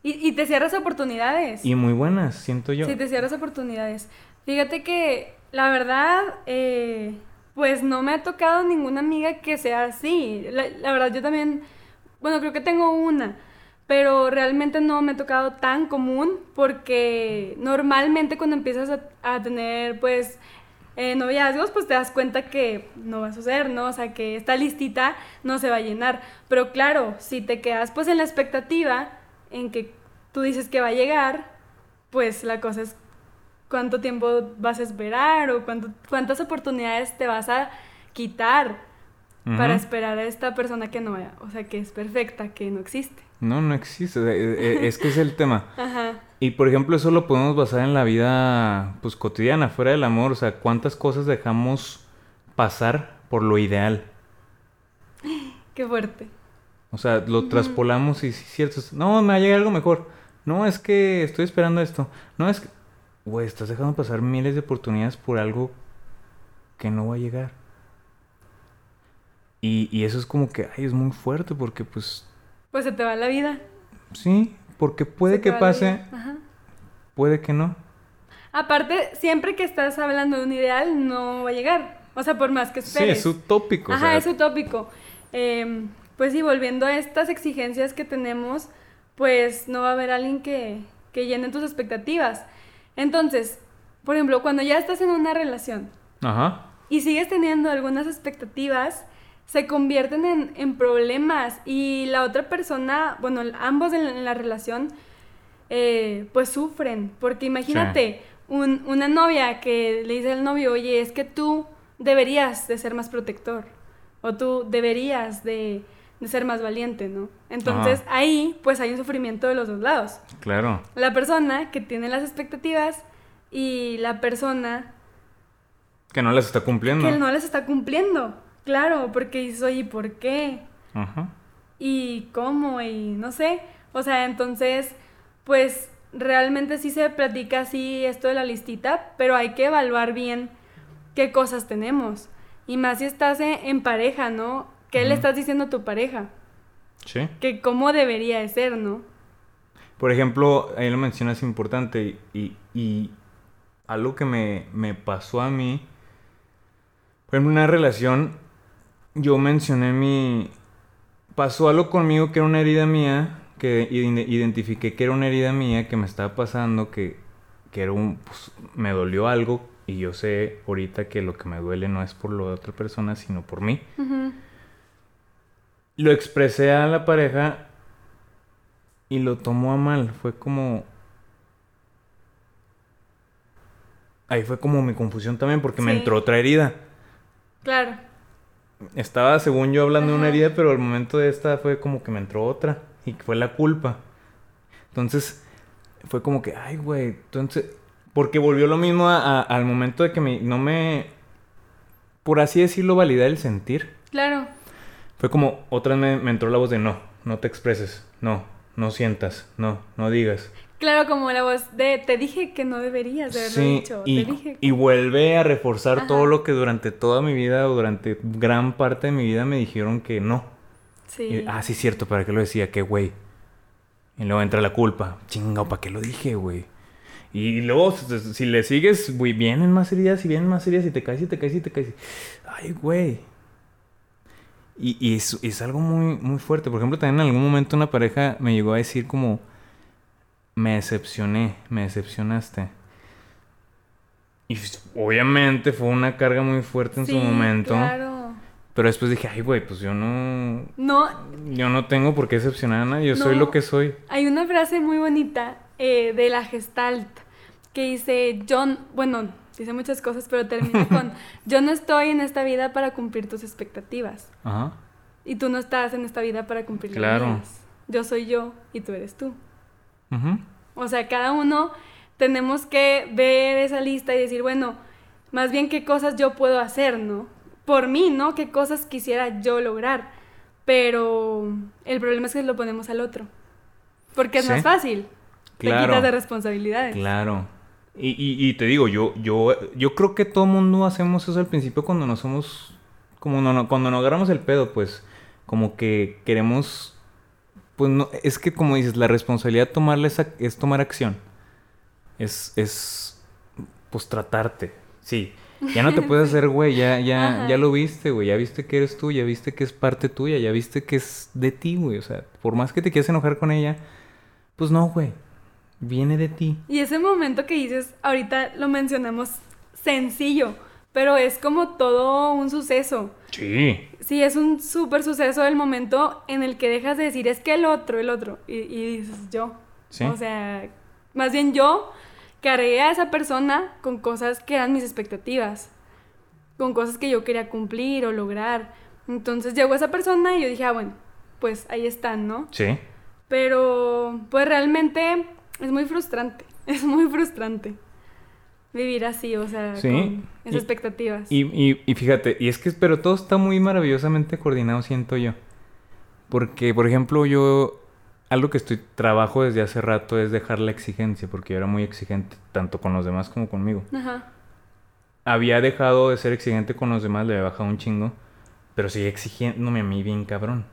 Y, y te cierras oportunidades. Y muy buenas, siento yo. Sí, te cierras oportunidades. Fíjate que la verdad, eh, pues no me ha tocado ninguna amiga que sea así. La, verdad, yo también, bueno, creo que tengo una, pero realmente no me ha tocado tan común porque normalmente cuando empiezas a, tener, pues, eh, noviazgos, pues te das cuenta que no va a suceder, ¿no? O sea, que esta listita no se va a llenar. Pero claro, si te quedas pues en la expectativa en que tú dices que va a llegar, pues la cosa es cuánto tiempo vas a esperar o cuánto, cuántas oportunidades te vas a quitar para esperar a esta persona que no, o sea, que es perfecta, que no existe. No, no existe. E, e, es que es el tema. Ajá. Y por ejemplo, eso lo podemos basar en la vida pues cotidiana, fuera del amor. O sea, cuántas cosas dejamos pasar por lo ideal. Qué fuerte. O sea, lo traspolamos y si es cierto. No, me va a llegar algo mejor. No, es que estoy esperando esto. No, es que güey, estás dejando pasar miles de oportunidades por algo que no va a llegar. Y, y eso es como que, ay, es muy fuerte porque pues... Pues se te va la vida. Sí, porque puede que pase, puede que no. Aparte, siempre que estás hablando de un ideal, no va a llegar. O sea, por más que esperes. Sí, es utópico. Ajá, es utópico. Em, pues sí, volviendo a estas exigencias que tenemos, pues no va a haber alguien que, que llene tus expectativas. Entonces, por ejemplo, cuando ya estás en una relación y sigues teniendo algunas expectativas, se convierten en, problemas y la otra persona, bueno, ambos en, la relación, eh, pues sufren. Porque imagínate, una novia que le dice al novio, oye, es que tú deberías de ser más protector o tú deberías de de ser más valiente, ¿no? Entonces ahí pues hay un sufrimiento de los dos lados. Claro. La persona que tiene las expectativas y la persona... Que no las está cumpliendo. Que no las está cumpliendo. Claro, porque dices, oye, ¿por qué? Ajá. ¿Y cómo? Y no sé. O sea, entonces, pues realmente sí se platica así esto de la listita, pero hay que evaluar bien qué cosas tenemos. Y más si estás en pareja, ¿no? ¿Qué le estás diciendo a tu pareja? Sí. Que cómo debería de ser, ¿no? Por ejemplo, ahí lo mencionas importante y, algo que me, me, pasó a mí, fue en una relación, yo mencioné mi... Pasó algo conmigo que era una herida mía, que identifiqué que era una herida mía que me estaba pasando, que, que era un... Pues, me dolió algo y yo sé ahorita que lo que me duele no es por lo de otra persona, sino por mí lo expresé a la pareja y lo tomó a mal. Fue como. Ahí fue como mi confusión también porque me entró otra herida. Claro. Estaba, según yo, hablando de una herida, pero al momento de esta fue como que me entró otra y fue la culpa. Entonces, fue como que, ay, güey, entonces, porque volvió lo mismo al momento de que me, no me, por así decirlo, validar el sentir. Claro. Fue como, otra vez me, entró la voz de no, no te expreses, no, no sientas, no, no digas. Claro, como la voz de te dije que no deberías haberlo dicho. Y, te dije y vuelve a reforzar todo lo que durante toda mi vida o durante gran parte de mi vida me dijeron que no. Sí. ah, sí, cierto, ¿para qué lo decía? Que güey. Y luego entra la culpa. Chingao, ¿para qué lo dije, güey? Y luego, si le sigues, güey, vienen más heridas y vienen más heridas y te caes y te caes y te caes. Ay, güey. Y, y es, es, algo muy, muy fuerte. Por ejemplo, también en algún momento una pareja me llegó a decir como, me decepcioné, me decepcionaste. Y obviamente fue una carga muy fuerte en su momento. Claro. Pero después dije, ay, güey, pues yo no. No. Yo no tengo por qué decepcionar a nadie, yo soy lo que soy. Hay una frase muy bonita eh, de la Gestalt que dice, John, bueno, dice muchas cosas, pero termina con, yo no estoy en esta vida para cumplir tus expectativas. Ajá. Y tú no estás en esta vida para cumplir claro. las mías. Yo soy yo y tú eres tú. O sea, cada uno tenemos que ver esa lista y decir, bueno, más bien qué cosas yo puedo hacer, ¿no? Por mí, ¿no? Qué cosas quisiera yo lograr. Pero el problema es que lo ponemos al otro. Porque es más fácil. Claro. Te quitas de responsabilidades. Claro. Y, y, te digo, yo, yo, yo creo que todo mundo hacemos eso al principio cuando no somos, como no, cuando no agarramos el pedo, pues como que queremos, pues no, es que como dices, la responsabilidad de tomarle es tomar acción. Es, es, pues tratarte, sí. Ya no te puedes hacer, güey, ya, ya, ya lo viste, güey, ya viste que eres tú, ya viste que es parte tuya, ya viste que es de ti, güey, o sea, por más que te quieras enojar con ella, pues no, güey, viene de ti. Y ese momento que dices, ahorita lo mencionamos sencillo, pero es como todo un suceso. Sí. Sí, es un súper suceso el momento en el que dejas de decir, es que el otro, el otro, y, dices yo. Sí. O sea, más bien yo cargué a esa persona con cosas que eran mis expectativas, con cosas que yo quería cumplir o lograr. Entonces llegó esa persona y yo dije, ah, bueno, pues ahí están, ¿no? Sí. Pero, pues realmente es muy frustrante, es muy frustrante vivir así, o sea, con esas expectativas. Y, y, fíjate, y es que, pero todo está muy maravillosamente coordinado, siento yo. Porque, por ejemplo, yo, algo que estoy, trabajo desde hace rato es dejar la exigencia, porque yo era muy exigente, tanto con los demás como conmigo. Ajá. Había dejado de ser exigente con los demás, le había bajado un chingo, pero seguía exigiéndome a mí bien cabrón.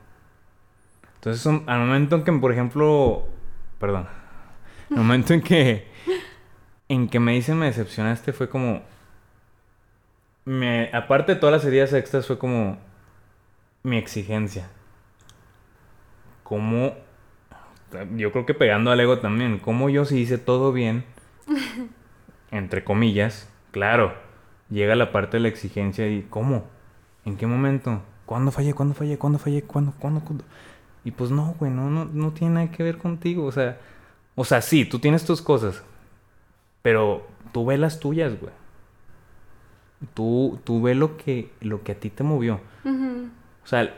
Entonces, al momento en que, por ejemplo, perdón, el momento en que, en que me dicen me decepcionaste fue como... Me, aparte de todas las heridas extras fue como mi exigencia. Como... Yo creo que pegando al ego también. Como yo si hice todo bien, entre comillas, claro, llega la parte de la exigencia y ¿cómo? ¿En qué momento? ¿Cuándo fallé? ¿Cuándo fallé? ¿Cuándo fallé? ¿Cuándo? ¿Cuándo? ¿Cuándo? Y pues no, güey, no, no, no tiene nada que ver contigo. O sea, o sea, sí, tú tienes tus cosas, pero tú ves las tuyas, güey. Tú, tú ves lo que, lo que a ti te movió. O sea,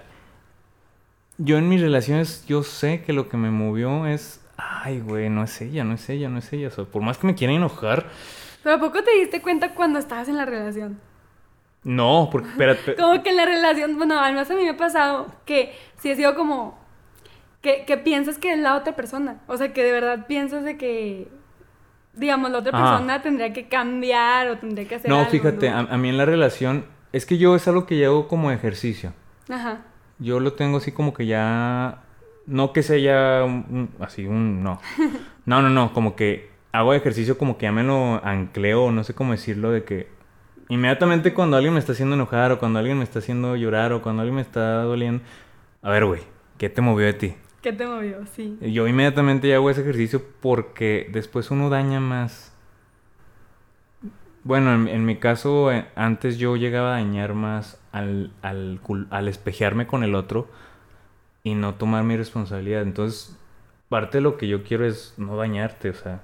yo en mis relaciones, yo sé que lo que me movió es, ay, güey, no es ella, no es ella, no es ella. O sea, por más que me quieran enojar. ¿Pero a poco te diste cuenta cuando estabas en la relación? No, porque, espérate. como que en la relación, bueno, al menos a mí me ha pasado que si he sido como, que, piensas que es la otra persona. O sea, que de verdad piensas de que, digamos, la otra persona tendría que cambiar o tendría que hacer no, Fíjate, A, mí en la relación, es que yo es algo que llevo como ejercicio. Ajá. Yo lo tengo así como que ya, no que sea ya así un, no. No, no, no, como que hago ejercicio como que ya me lo ancleo, no sé cómo decirlo, de que inmediatamente cuando alguien me está haciendo enojar o cuando alguien me está haciendo llorar o cuando alguien me está doliendo, a ver, güey, ¿qué te movió de ti? ¿Qué te movió? Sí. Yo inmediatamente ya hago ese ejercicio porque después uno daña más. Bueno, en, mi caso, eh, antes yo llegaba a dañar más al, al, al espejearme con el otro y no tomar mi responsabilidad. Entonces, parte de lo que yo quiero es no dañarte, o sea,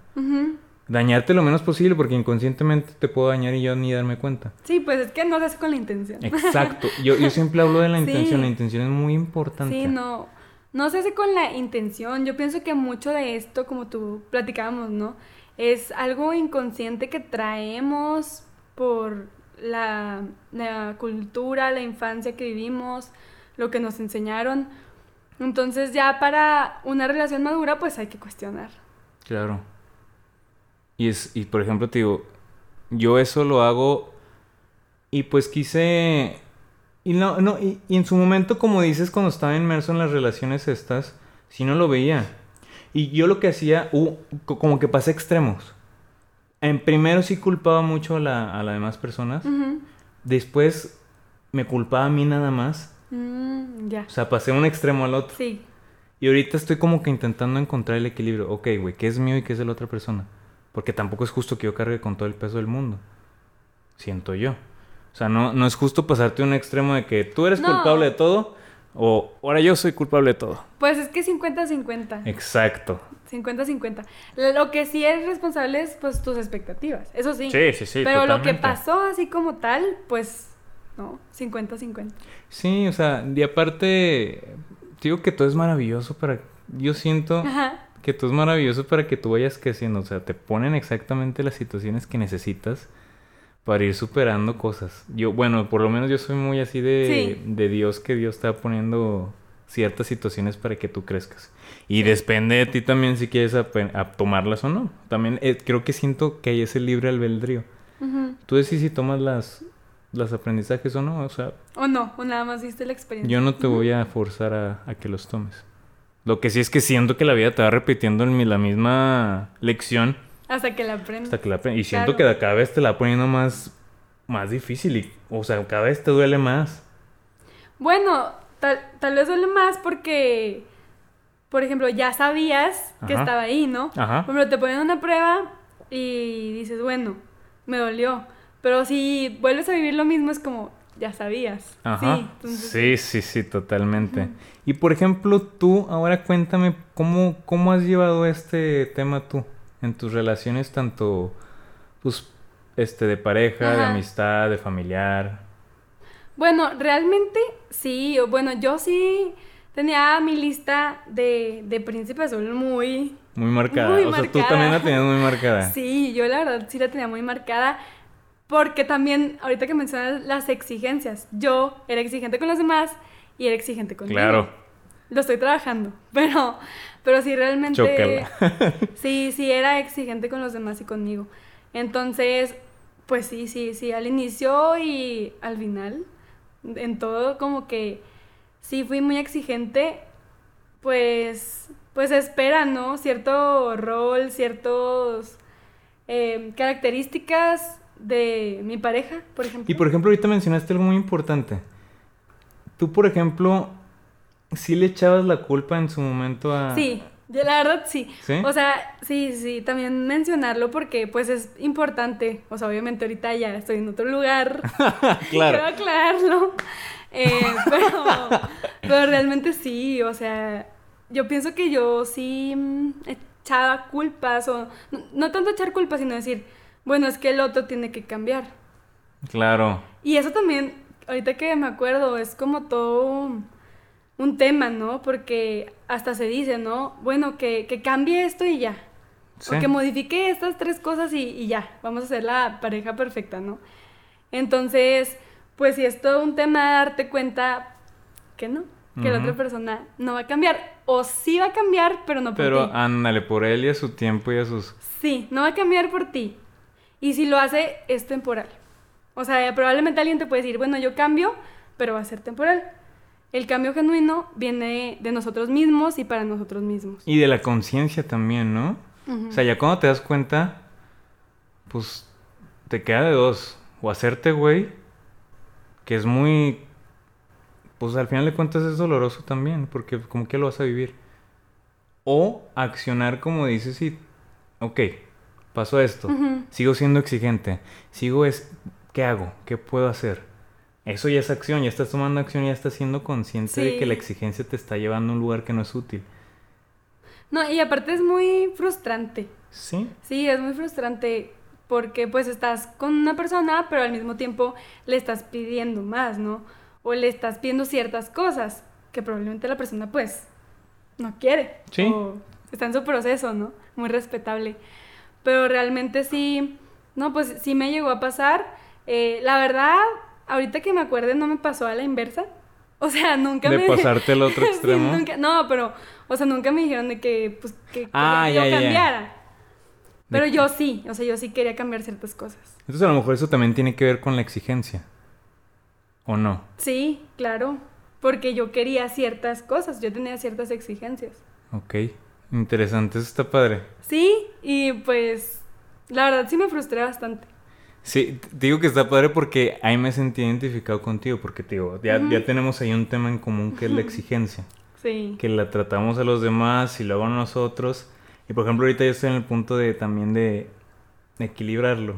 dañarte lo menos posible porque inconscientemente te puedo dañar y yo ni darme cuenta. Sí, pues es que no se hace con la intención. Exacto. Yo, yo siempre hablo de la intención, la intención es muy importante. Sí, no no se hace con la intención. Yo pienso que mucho de esto, como tú platicábamos, ¿no? Es algo inconsciente que traemos por la, cultura, la infancia que vivimos, lo que nos enseñaron. Entonces ya para una relación madura pues hay que cuestionar. Claro. Y es, y por ejemplo te digo, yo eso lo hago y pues quise y no, no, y, en su momento, como dices, cuando estaba inmerso en las relaciones estas, si no lo veía. Y yo lo que hacía, uh, como que pasé extremos. En primero sí culpaba mucho a la, a las demás personas. Después me culpaba a mí nada más. Mm, ya. O sea, pasé un extremo al otro. Sí. Y ahorita estoy como que intentando encontrar el equilibrio. Ok, güey, ¿qué es mío y qué es de la otra persona? Porque tampoco es justo que yo cargue con todo el peso del mundo. Siento yo. O sea, no, no es justo pasarte un extremo de que tú eres culpable de todo o ahora yo soy culpable de todo. Pues es que 50-50. Exacto. 50-50. Lo que sí es responsable es pues tus expectativas, eso sí. Sí, sí, sí. Pero lo que pasó así como tal, pues no, 50-50. Sí, o sea, y aparte, digo que todo es maravilloso para... Yo siento que todo es maravilloso para que tú vayas creciendo, o sea, te ponen exactamente las situaciones que necesitas para ir superando cosas. Yo, bueno, por lo menos yo soy muy así de, de Dios, que Dios está poniendo ciertas situaciones para que tú crezcas. Y depende de ti también si quieres a, tomarlas o no. También eh, creo que siento que hay ese libre albedrío. Tú decides si tomas las, las aprendizajes o no, o sea... O no, o nada más viste la experiencia. Yo no te voy a forzar a, a, que los tomes. Lo que sí es que siento que la vida te va repitiendo la misma lección hasta que la aprendes. Hasta que la. Y siento que cada vez te la poniendo más, más difícil. Y, o sea, cada vez te duele más. Bueno, tal, tal vez duele más porque, por ejemplo, ya sabías que estaba ahí, ¿no? Ajá. Por ejemplo, te ponen una prueba y dices, bueno, me dolió. Pero si vuelves a vivir lo mismo, es como, ya sabías. Ajá. Sí, sí, sí, totalmente. Y por ejemplo, tú, ahora cuéntame, ¿cómo, ¿cómo has llevado este tema tú? En tus relaciones tanto pues este de pareja, de amistad, de familiar? Bueno, realmente sí, bueno, yo sí tenía mi lista de, de príncipe azul muy... Muy marcada. o sea, tú también la tenías muy marcada. Sí, yo la verdad sí la tenía muy marcada. Porque también, ahorita que mencionas las exigencias, yo era exigente con los demás y era exigente conmigo. Claro. Lo estoy trabajando, pero pero sí, realmente... sí, sí, era exigente con los demás y conmigo. Entonces, pues sí, sí, sí, al inicio y al final, en todo como que sí fui muy exigente, pues, pues espera, ¿no? Cierto rol, ciertos eh, características de mi pareja, por ejemplo. Y por ejemplo, ahorita mencionaste algo muy importante. Tú, por ejemplo, ¿Sí le echabas la culpa en su momento a...? Sí, la verdad sí. sí. O sea, sí, sí, también mencionarlo porque pues es importante. O sea, obviamente ahorita ya estoy en otro lugar. claro. Quiero aclararlo. Eh, pero, pero realmente sí, o sea, yo pienso que yo sí mm, echaba culpas o... No, no tanto echar culpas, sino decir, bueno, es que el otro tiene que cambiar. Claro. Y eso también, ahorita que me acuerdo, es como todo un tema, ¿no? Porque hasta se dice, ¿no? Bueno, que, que cambie esto y ya. O que modifique estas tres cosas y, ya. Vamos a ser la pareja perfecta, ¿no? Entonces, pues si es todo un tema darte cuenta que no, que la otra persona no va a cambiar. O sí va a cambiar, pero no por ti. Pero ándale, por él y a su tiempo y a sus... Sí, no va a cambiar por ti. Y si lo hace, es temporal. O sea, probablemente alguien te puede decir, bueno, yo cambio, pero va a ser temporal. El cambio genuino viene de nosotros mismos y para nosotros mismos. Y de la conciencia también, ¿no? O sea, ya cuando te das cuenta, pues te queda de dos. O hacerte güey, que es muy... Pues al final de cuentas es doloroso también, porque como que lo vas a vivir. O accionar como dices y... Ok, pasó esto. Sigo siendo exigente. Sigo es... ¿Qué hago? ¿Qué puedo hacer? Eso ya es acción, ya estás tomando acción, ya estás siendo consciente de que la exigencia te está llevando a un lugar que no es útil. No, y aparte es muy frustrante. Sí. Sí, es muy frustrante porque pues estás con una persona, pero al mismo tiempo le estás pidiendo más, ¿no? O le estás pidiendo ciertas cosas que probablemente la persona pues no quiere. Sí. O está en su proceso, ¿no? Muy respetable. Pero realmente sí, no, pues sí me llegó a pasar Eh, la verdad, ahorita que me acuerde, no me pasó a la inversa. O sea, nunca de me... pasarte al otro Sí, extremo. nunca- No, pero, o sea, nunca me dijeron de que, pues, que Ah, quería que ya, yo ya. cambiara. Pero De- yo sí, o sea, yo sí quería cambiar ciertas cosas. Entonces a lo mejor eso también tiene que ver con la exigencia. ¿O no? Sí, claro, porque yo quería ciertas cosas, yo tenía ciertas exigencias. Ok. Interesante, eso está padre. Sí, y pues, la verdad sí me frustré bastante. Sí, te digo que está padre porque ahí me sentí identificado contigo, porque te digo, ya, ya tenemos ahí un tema en común que es la exigencia, Sí. que la tratamos a los demás y luego a nosotros. Y por ejemplo, ahorita yo estoy en el punto de también de, equilibrarlo.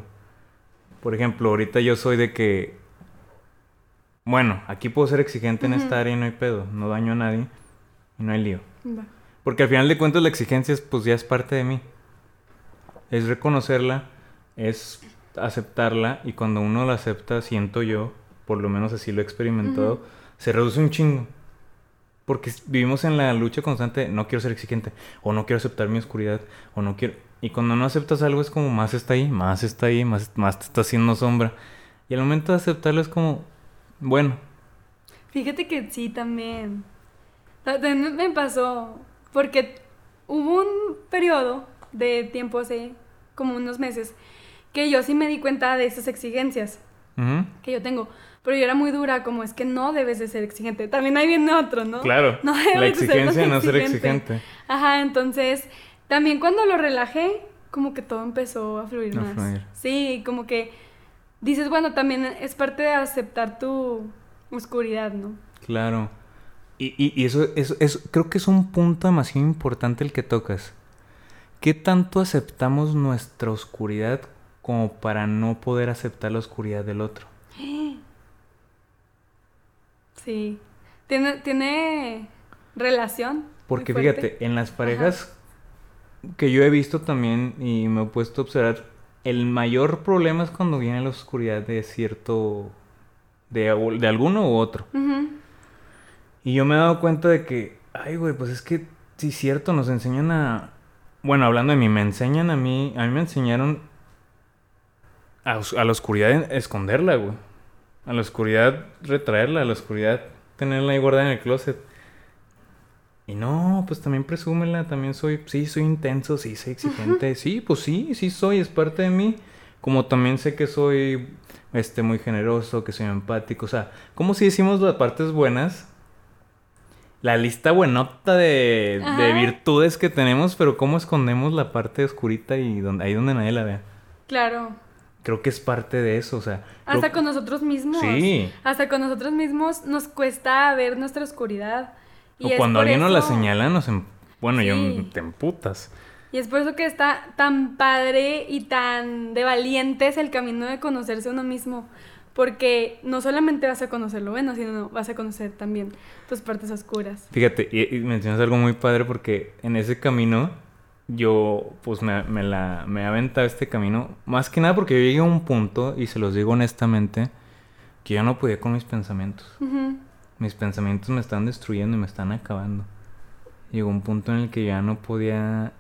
Por ejemplo, ahorita yo soy de que, bueno, aquí puedo ser exigente en esta área y no hay pedo, no daño a nadie y no hay lío. Porque al final de cuentas la exigencia es, pues ya es parte de mí. Es reconocerla, es aceptarla y cuando uno la acepta, siento yo, por lo menos así lo he experimentado, se reduce un chingo. Porque vivimos en la lucha constante no quiero ser exigente, o no quiero aceptar mi oscuridad, o no quiero... Y cuando no aceptas algo es como más está ahí, más está ahí, más, más te está haciendo sombra. Y al momento de aceptarlo es como, bueno, Fíjate que sí, también. Ta- También me pasó, porque hubo un periodo de tiempo hace como unos meses que yo sí me di cuenta de esas exigencias que yo tengo. Pero yo era muy dura, como es que no debes de ser exigente. También ahí viene otro, ¿no? claro, No debes la de ser exigencia de no ser exigente. Ajá, entonces también cuando lo relajé, como que todo empezó a fluir más. fluir. Sí, como que dices, bueno, también es parte de aceptar tu oscuridad, ¿no? Claro. Y, y, y eso, eso, eso creo que es un punto demasiado importante el que tocas. ¿Qué tanto aceptamos nuestra oscuridad como para no poder aceptar la oscuridad del otro? Sí. Tiene, tiene relación. Porque fíjate, en las parejas que yo he visto también y me he puesto a observar, el mayor problema es cuando viene la oscuridad de cierto, de, de alguno u otro. Y yo me he dado cuenta de que, ay, güey, pues es que sí cierto, nos enseñan a... Bueno, hablando de mí, me enseñan a mí, a mí me enseñaron a, a la oscuridad esconderla, güey. A la oscuridad retraerla, a la oscuridad tenerla ahí guardada en el closet. Y no, pues también presúmela, también soy, sí, soy intenso, sí, soy exigente, sí, pues sí, sí soy, es parte de mí. Como también sé que soy, este, muy generoso, que soy empático, o sea, como si decimos las partes buenas, la lista buenota de, de virtudes que tenemos, pero cómo escondemos la parte oscurita y donde, ahí donde nadie la vea. Claro. Creo que es parte de eso, o sea. Hasta con nosotros mismos. Sí. Hasta con nosotros mismos nos cuesta ver nuestra oscuridad. Y O cuando alguien nos la señala, nos... em- Bueno, yo Sí. te emputas. Y es por eso que está tan padre y tan de valientes el camino de conocerse uno mismo. Porque no solamente vas a conocer lo bueno, sino vas a conocer también tus partes oscuras. Fíjate, y, y mencionas algo muy padre porque en ese camino yo pues me, me la me he aventado este camino más que nada porque yo llegué a un punto y se los digo honestamente que yo no podía con mis pensamientos. Mis pensamientos me están destruyendo y me están acabando. Llegó un punto en el que ya no podía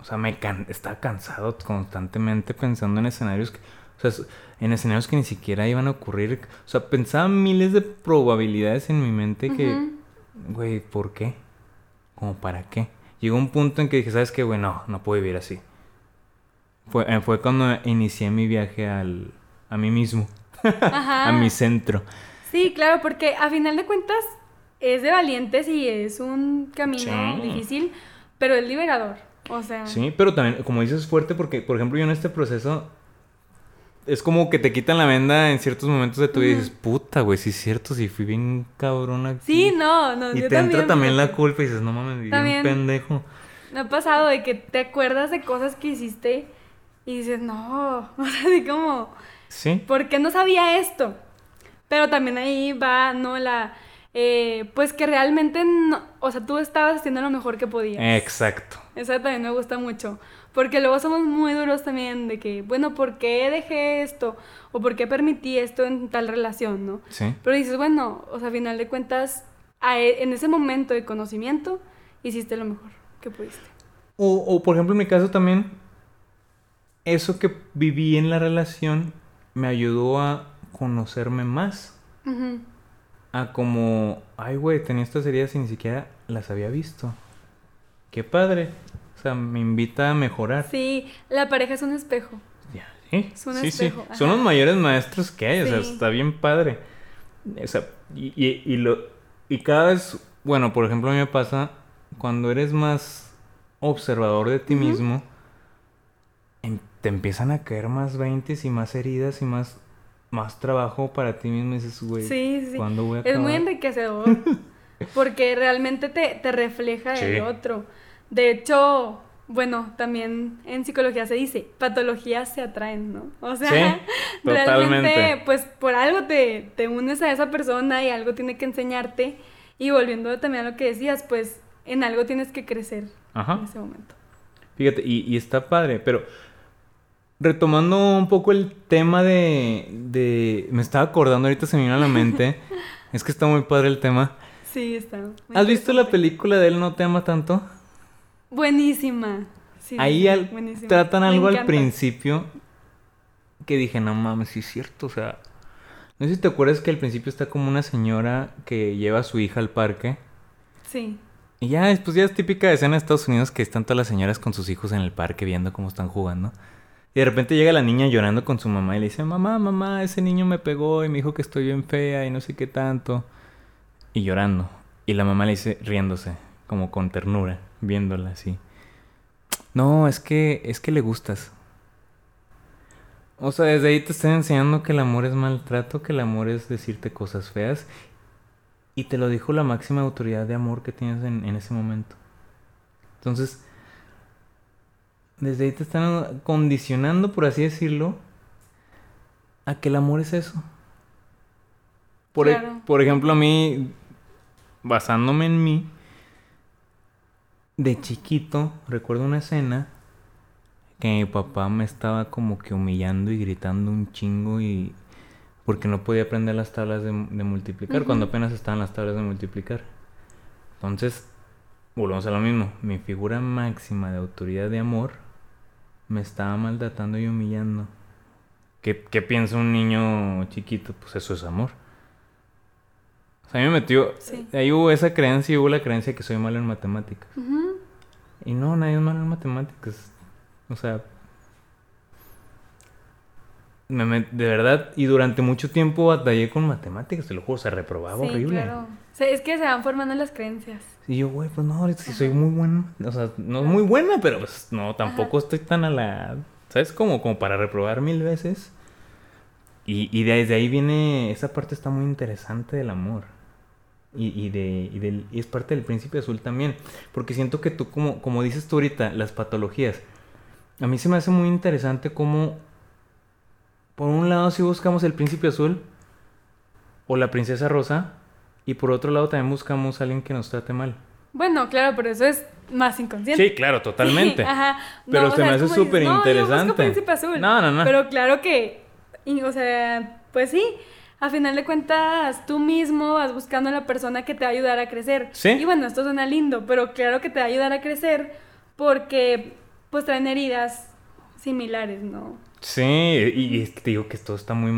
o sea, me can- estaba cansado constantemente pensando en escenarios que o sea, en escenarios que ni siquiera iban a ocurrir. O sea, pensaba miles de probabilidades en mi mente que. Güey, ¿por qué? ¿Como para qué? Llegó un punto en que dije, ¿sabes qué, güey? No, no puedo vivir así. Fue, eh, fue cuando inicié mi viaje al, a mí mismo, Ajá. a mi centro. Sí, claro, porque a final de cuentas es de valientes y es un camino Sí. difícil, pero es liberador. O sea, Sí, pero también, como dices, es fuerte porque, por ejemplo, yo en este proceso es como que te quitan la venda en ciertos momentos de tu vida y dices, puta, güey, sí es cierto, sí fui bien cabrón aquí. sí, no, no. Y yo te entra también la culpa y dices, no mames, bien También. pendejo. Me ha pasado de que te acuerdas de cosas que hiciste y dices, no, o sea, así como, Sí. ¿por qué no sabía esto? Pero también ahí va, ¿no? La, eh, pues que realmente, no, o sea, tú estabas haciendo lo mejor que podías. Exacto. Eso también me gusta mucho. Porque luego somos muy duros también de que, bueno, ¿por qué dejé esto? O ¿por qué permití esto en tal relación, no? Sí. Pero dices, bueno, o sea, a final de cuentas, e- en ese momento de conocimiento, hiciste lo mejor que pudiste. O, o, por ejemplo, en mi caso también, eso que viví en la relación me ayudó a conocerme más. A como, ay, güey, tenía estas heridas y ni siquiera las había visto. Qué padre. O sea, me invita a mejorar. Sí, la pareja es un espejo. Ya, sí. Es un espejo. Son los mayores maestros que hay. O sea, está bien padre. O sea, y, y, lo, y cada vez, bueno, por ejemplo, a mí me pasa cuando eres más observador de ti mismo, te empiezan a caer más veintes y más heridas y más, más trabajo para ti mismo. Y dices, güey, sí, sí. ¿cuándo voy a Es muy enriquecedor. porque realmente te, te refleja el otro. De hecho, bueno, también en psicología se dice, patologías se atraen, ¿no? O sea, realmente, pues por algo te, te unes a esa persona y algo tiene que enseñarte. Y volviendo también a lo que decías, pues en algo tienes que crecer en ese momento. Fíjate, y, y está padre, pero retomando un poco el tema de, de... Me estaba acordando, ahorita se me vino a la mente. es que está muy padre el tema. Sí, está. ¿Has visto la película de Él no te ama tanto? Buenísima. Ahí tratan algo al principio que dije, no mames, sí es cierto, o sea... No sé si te acuerdas que al principio está como una señora que lleva a su hija al parque. Sí. Y ya, pues ya es típica escena de Estados Unidos que están todas las señoras con sus hijos en el parque viendo cómo están jugando. Y de repente llega la niña llorando con su mamá y le dice, mamá, mamá, ese niño me pegó y me dijo que estoy bien fea y no sé qué tanto. Y llorando. Y la mamá le dice, riéndose, como con ternura, viéndola así. No, es que, es que le gustas. O sea, desde ahí te están enseñando que el amor es maltrato, que el amor es decirte cosas feas. Y te lo dijo la máxima autoridad de amor que tienes en, en ese momento. Entonces, desde ahí te están condicionando, por así decirlo, a que el amor es eso. Por, e-, por ejemplo, a mí, basándome en mí, de chiquito, recuerdo una escena que mi papá me estaba como que humillando y gritando un chingo y porque no podía aprender las tablas de, multiplicar cuando apenas estaban las tablas de multiplicar. Entonces, volvemos a lo mismo, mi figura máxima de autoridad de amor me estaba maltratando y humillando. ¿Qué, ¿Qué, piensa un niño chiquito? Pues eso es amor. O sea, a mí me metió... Ahí hubo esa creencia y hubo la creencia que soy malo en matemáticas. Y no, nadie es malo en matemáticas. O sea... Me, de verdad, y durante mucho tiempo batallé con matemáticas, te lo juro, se reprobaba sí, horrible. Claro. es que se van formando las creencias. Y yo, güey, pues no, si soy muy buena. O sea, no es muy buena, pero pues no, tampoco estoy tan a la. ¿Sabes? Como, como para reprobar mil veces. Y, y desde ahí viene. Esa parte está muy interesante del amor. Y, y, de, y, del, y es parte del principio azul también. Porque siento que tú, como, como dices tú ahorita, las patologías. A mí se me hace muy interesante cómo. Por un lado, si buscamos el príncipe azul. O la princesa rosa y por otro lado también buscamos a alguien que nos trate mal. Bueno, claro, pero eso es más inconsciente. Sí, claro, totalmente. Ajá. pero se me hace súper interesante. No, no, no. Pero claro que, o sea, pues sí, a final de cuentas tú mismo vas buscando a la persona que te va a ayudar a crecer. Sí. Y bueno, esto suena lindo, pero claro que te va a ayudar a crecer porque pues traen heridas similares, ¿no? Sí, y, te digo que todo está muy...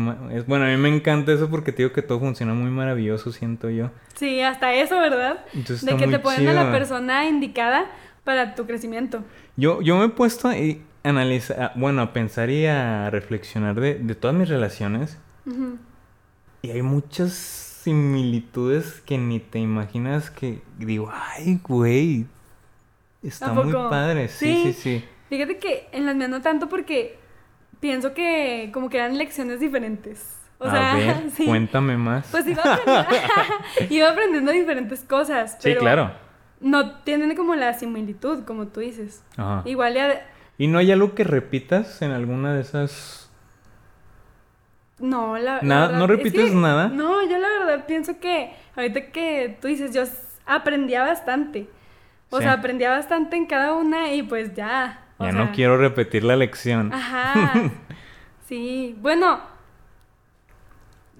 bueno, a mí me encanta eso porque te digo que todo funciona muy maravilloso, siento yo. Sí, hasta eso, ¿verdad? de que te ponen a la persona indicada para tu crecimiento. Yo, yo me he puesto a analizar, bueno, a pensar y a reflexionar de, de todas mis relaciones. Y hay muchas similitudes que ni te imaginas que digo, ay, güey, está muy padre. Sí, sí, sí, Fíjate que en las mías no tanto porque pienso que como que eran lecciones diferentes. O sea, cuéntame más. Pues iba, aprendiendo, iba aprendiendo diferentes cosas. sí, claro. No tienen como la similitud, como tú dices. Ajá. Igual ya... ¿Y no hay algo que repitas en alguna de esas... No, la, verdad... ¿No repites nada? No, yo la verdad pienso que ahorita que tú dices, yo aprendía bastante. O sea, aprendía bastante en cada una y pues ya, ya no quiero repetir la lección. Ajá. sí, bueno,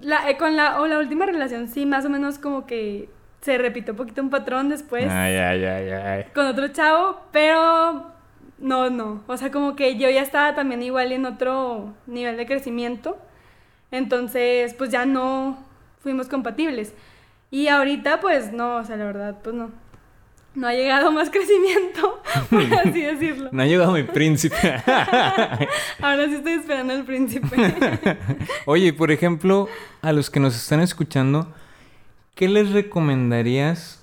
la, eh, con la, o la última relación sí, más o menos como que se repitió un poquito un patrón después. Ay, ay, ay, ay. Con otro chavo, pero no, no. O sea, como que yo ya estaba también igual en otro nivel de crecimiento. Entonces, pues ya no fuimos compatibles. Y ahorita, pues no, o sea, la verdad, pues no. No ha llegado más crecimiento, por así decirlo. No ha llegado mi príncipe. Ahora sí estoy esperando al príncipe. Oye, por ejemplo, a los que nos están escuchando, ¿qué les recomendarías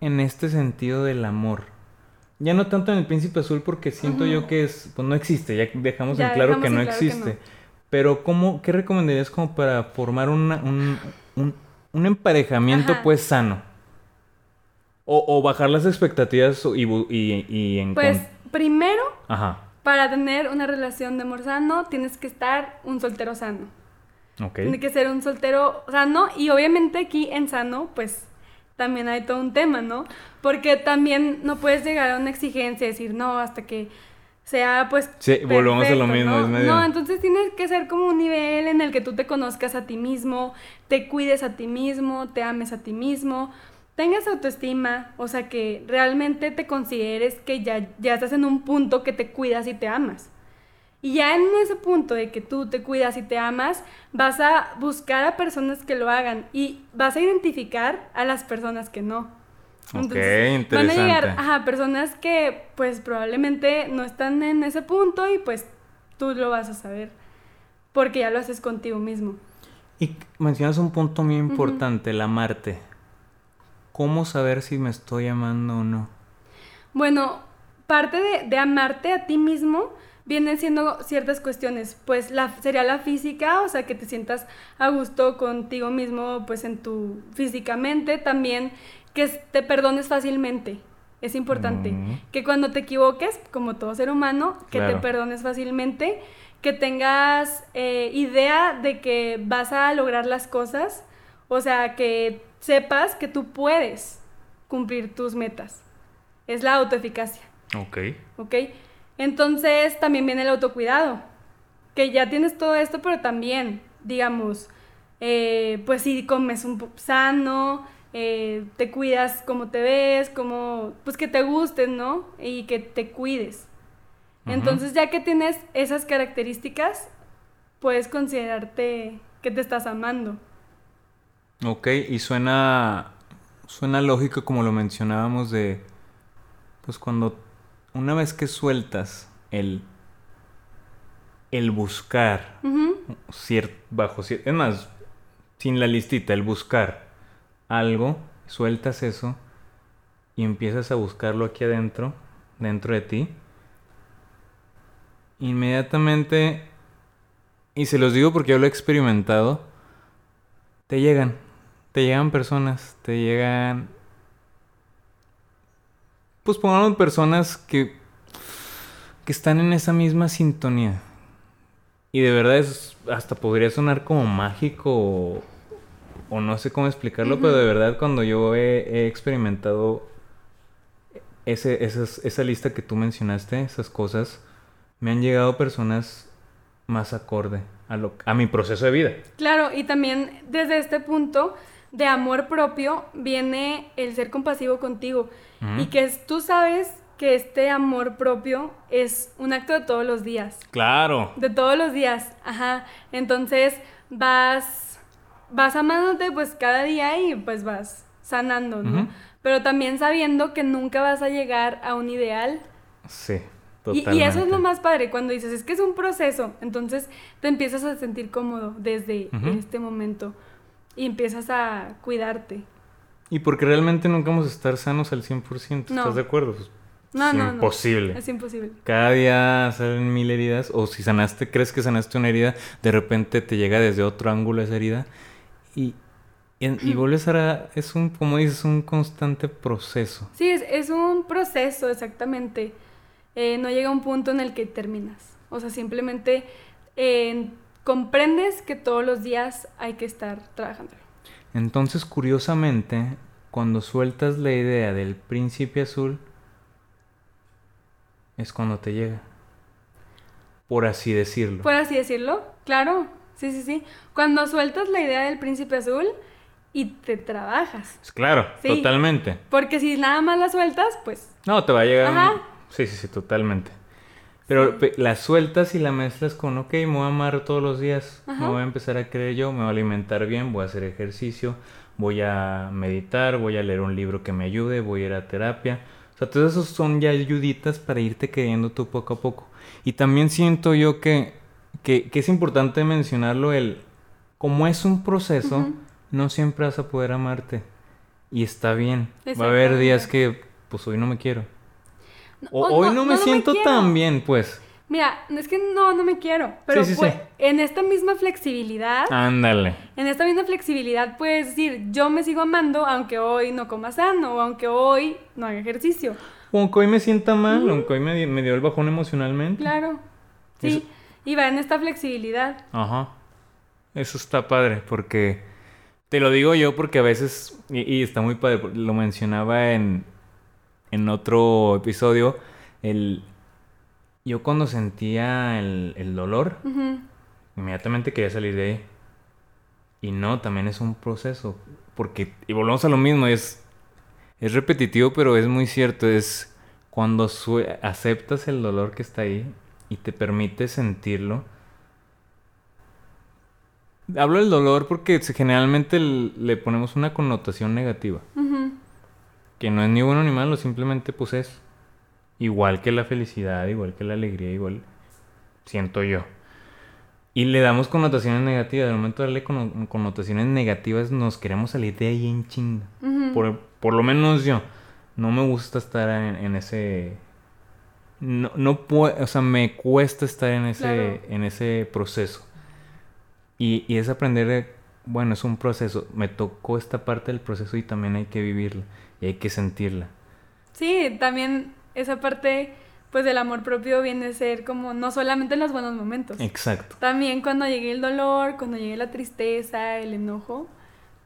en este sentido del amor? Ya no tanto en el príncipe azul porque siento yo que es, pues no existe, ya dejamos en claro que no existe. Pero ¿cómo, ¿qué recomendarías como para formar una, un, un, emparejamiento pues sano? O, bajar las expectativas y, y, y en... Pues primero, para tener una relación de amor sano, tienes que estar un soltero sano. Tiene que ser un soltero sano y obviamente aquí en sano, pues también hay todo un tema, ¿no? Porque también no puedes llegar a una exigencia y decir, no, hasta que sea pues... Sí, volvemos a lo mismo, ¿no? No, entonces tienes que ser como un nivel en el que tú te conozcas a ti mismo, te cuides a ti mismo, te ames a ti mismo, tengas autoestima, o sea, que realmente te consideres que ya, ya estás en un punto que te cuidas y te amas. Y ya en ese punto de que tú te cuidas y te amas, vas a buscar a personas que lo hagan y vas a identificar a las personas que no. Entonces, interesante. Van a llegar a personas que pues probablemente no están en ese punto y pues tú lo vas a saber porque ya lo haces contigo mismo. Y mencionas un punto muy importante, el amarte. ¿Cómo saber si me estoy amando o no? Bueno, parte de, amarte a ti mismo vienen siendo ciertas cuestiones, pues la, sería la física, o sea, que te sientas a gusto contigo mismo, pues en tu físicamente, también que te perdones fácilmente. Es importante mm. que cuando te equivoques, como todo ser humano, que te perdones fácilmente, que tengas eh, idea de que vas a lograr las cosas, o sea, que sepas que tú puedes cumplir tus metas. Es la autoeficacia. Ok. Ok. Entonces también viene el autocuidado. Que ya tienes todo esto, pero también, digamos, eh, pues si comes un poco sano, eh, te cuidas como te ves, como, pues que te gustes, ¿no? Y que te cuides. Entonces ya que tienes esas características, puedes considerarte que te estás amando. Ok, y suena, suena lógico como lo mencionábamos de, pues cuando una vez que sueltas el, el buscar, bajo es más, sin la listita, el buscar algo, sueltas eso y empiezas a buscarlo aquí adentro, dentro de ti, inmediatamente, y se los digo porque yo lo he experimentado, te llegan te llegan personas, te llegan... Pues pongamos personas que, que están en esa misma sintonía. Y de verdad es, hasta podría sonar como mágico o, no sé cómo explicarlo, pero de verdad cuando yo he, experimentado ese, esa lista que tú mencionaste, esas cosas, me han llegado personas más acorde a, lo, a mi proceso de vida. Claro, y también desde este punto de amor propio viene el ser compasivo contigo y que tú sabes que este amor propio es un acto de todos los días. Claro. De todos los días, ajá. Entonces vas, vas amándote pues cada día y pues vas sanando, ¿no? Pero también sabiendo que nunca vas a llegar a un ideal. Sí. Totalmente. Y, eso es lo más padre, cuando dices, es que es un proceso, entonces te empiezas a sentir cómodo desde este momento y empiezas a cuidarte. Y porque realmente nunca vamos a estar sanos al 100%, ¿estás de acuerdo? Pues, no, es imposible. Es imposible. Cada día salen mil heridas, o si sanaste, crees que sanaste una herida, de repente te llega desde otro ángulo esa herida y, y, vuelves a... Es un, como dices, un constante proceso. Sí, es, es un proceso, exactamente. Eh, no llega un punto en el que terminas. O sea, simplemente eh, comprendes que todos los días hay que estar trabajando. Entonces, curiosamente, cuando sueltas la idea del príncipe azul, es cuando te llega. Por así decirlo. Por así decirlo, claro. Sí, sí, sí. Cuando sueltas la idea del príncipe azul y te trabajas. Claro, totalmente. Porque si nada más la sueltas, pues... No, te va a llegar... Ajá. Sí, sí, sí, totalmente. Pero la sueltas y la mezclas con, ok, me voy a amar todos los días, me voy a empezar a creer yo, me voy a alimentar bien, voy a hacer ejercicio, voy a meditar, voy a leer un libro que me ayude, voy a ir a terapia. O sea, todos esos son ya ayuditas para irte queriendo tú poco a poco. Y también siento yo que, que, es importante mencionarlo, el, como es un proceso, no siempre vas a poder amarte. Y está bien. Va a haber días que, pues hoy no me quiero. O, hoy no, me siento tan bien, pues. Mira, es que no, no me quiero. Pero pues, en esta misma flexibilidad. Ándale. En esta misma flexibilidad puedes decir, yo me sigo amando aunque hoy no coma sano o aunque hoy no haga ejercicio. O aunque hoy me sienta mal, aunque hoy me, me, dio el bajón emocionalmente. Claro. Sí. Y va en esta flexibilidad. Ajá. Eso está padre porque te lo digo yo porque a veces, y, está muy padre, lo mencionaba en, en otro episodio, el, yo cuando sentía el, el dolor, inmediatamente quería salir de ahí. Y no, también es un proceso, porque, y volvemos a lo mismo, es, es repetitivo, pero es muy cierto, es cuando aceptas el dolor que está ahí y te permite sentirlo, Hablo del dolor porque generalmente le ponemos una connotación negativa. Que no es ni bueno ni malo, simplemente pues es. Igual que la felicidad, igual que la alegría, igual siento yo. Y le damos connotaciones negativas. Al momento de darle connotaciones negativas nos queremos salir de ahí en chinga. por, lo menos yo. No me gusta estar en, ese... No, no puedo... O sea, me cuesta estar en ese, en ese proceso. Y, y es aprender, bueno, es un proceso. Me tocó esta parte del proceso y también hay que vivirla y hay que sentirla. Sí, también esa parte pues del amor propio viene a ser como no solamente en los buenos momentos. Exacto. También cuando llegue el dolor, cuando llegue la tristeza, el enojo,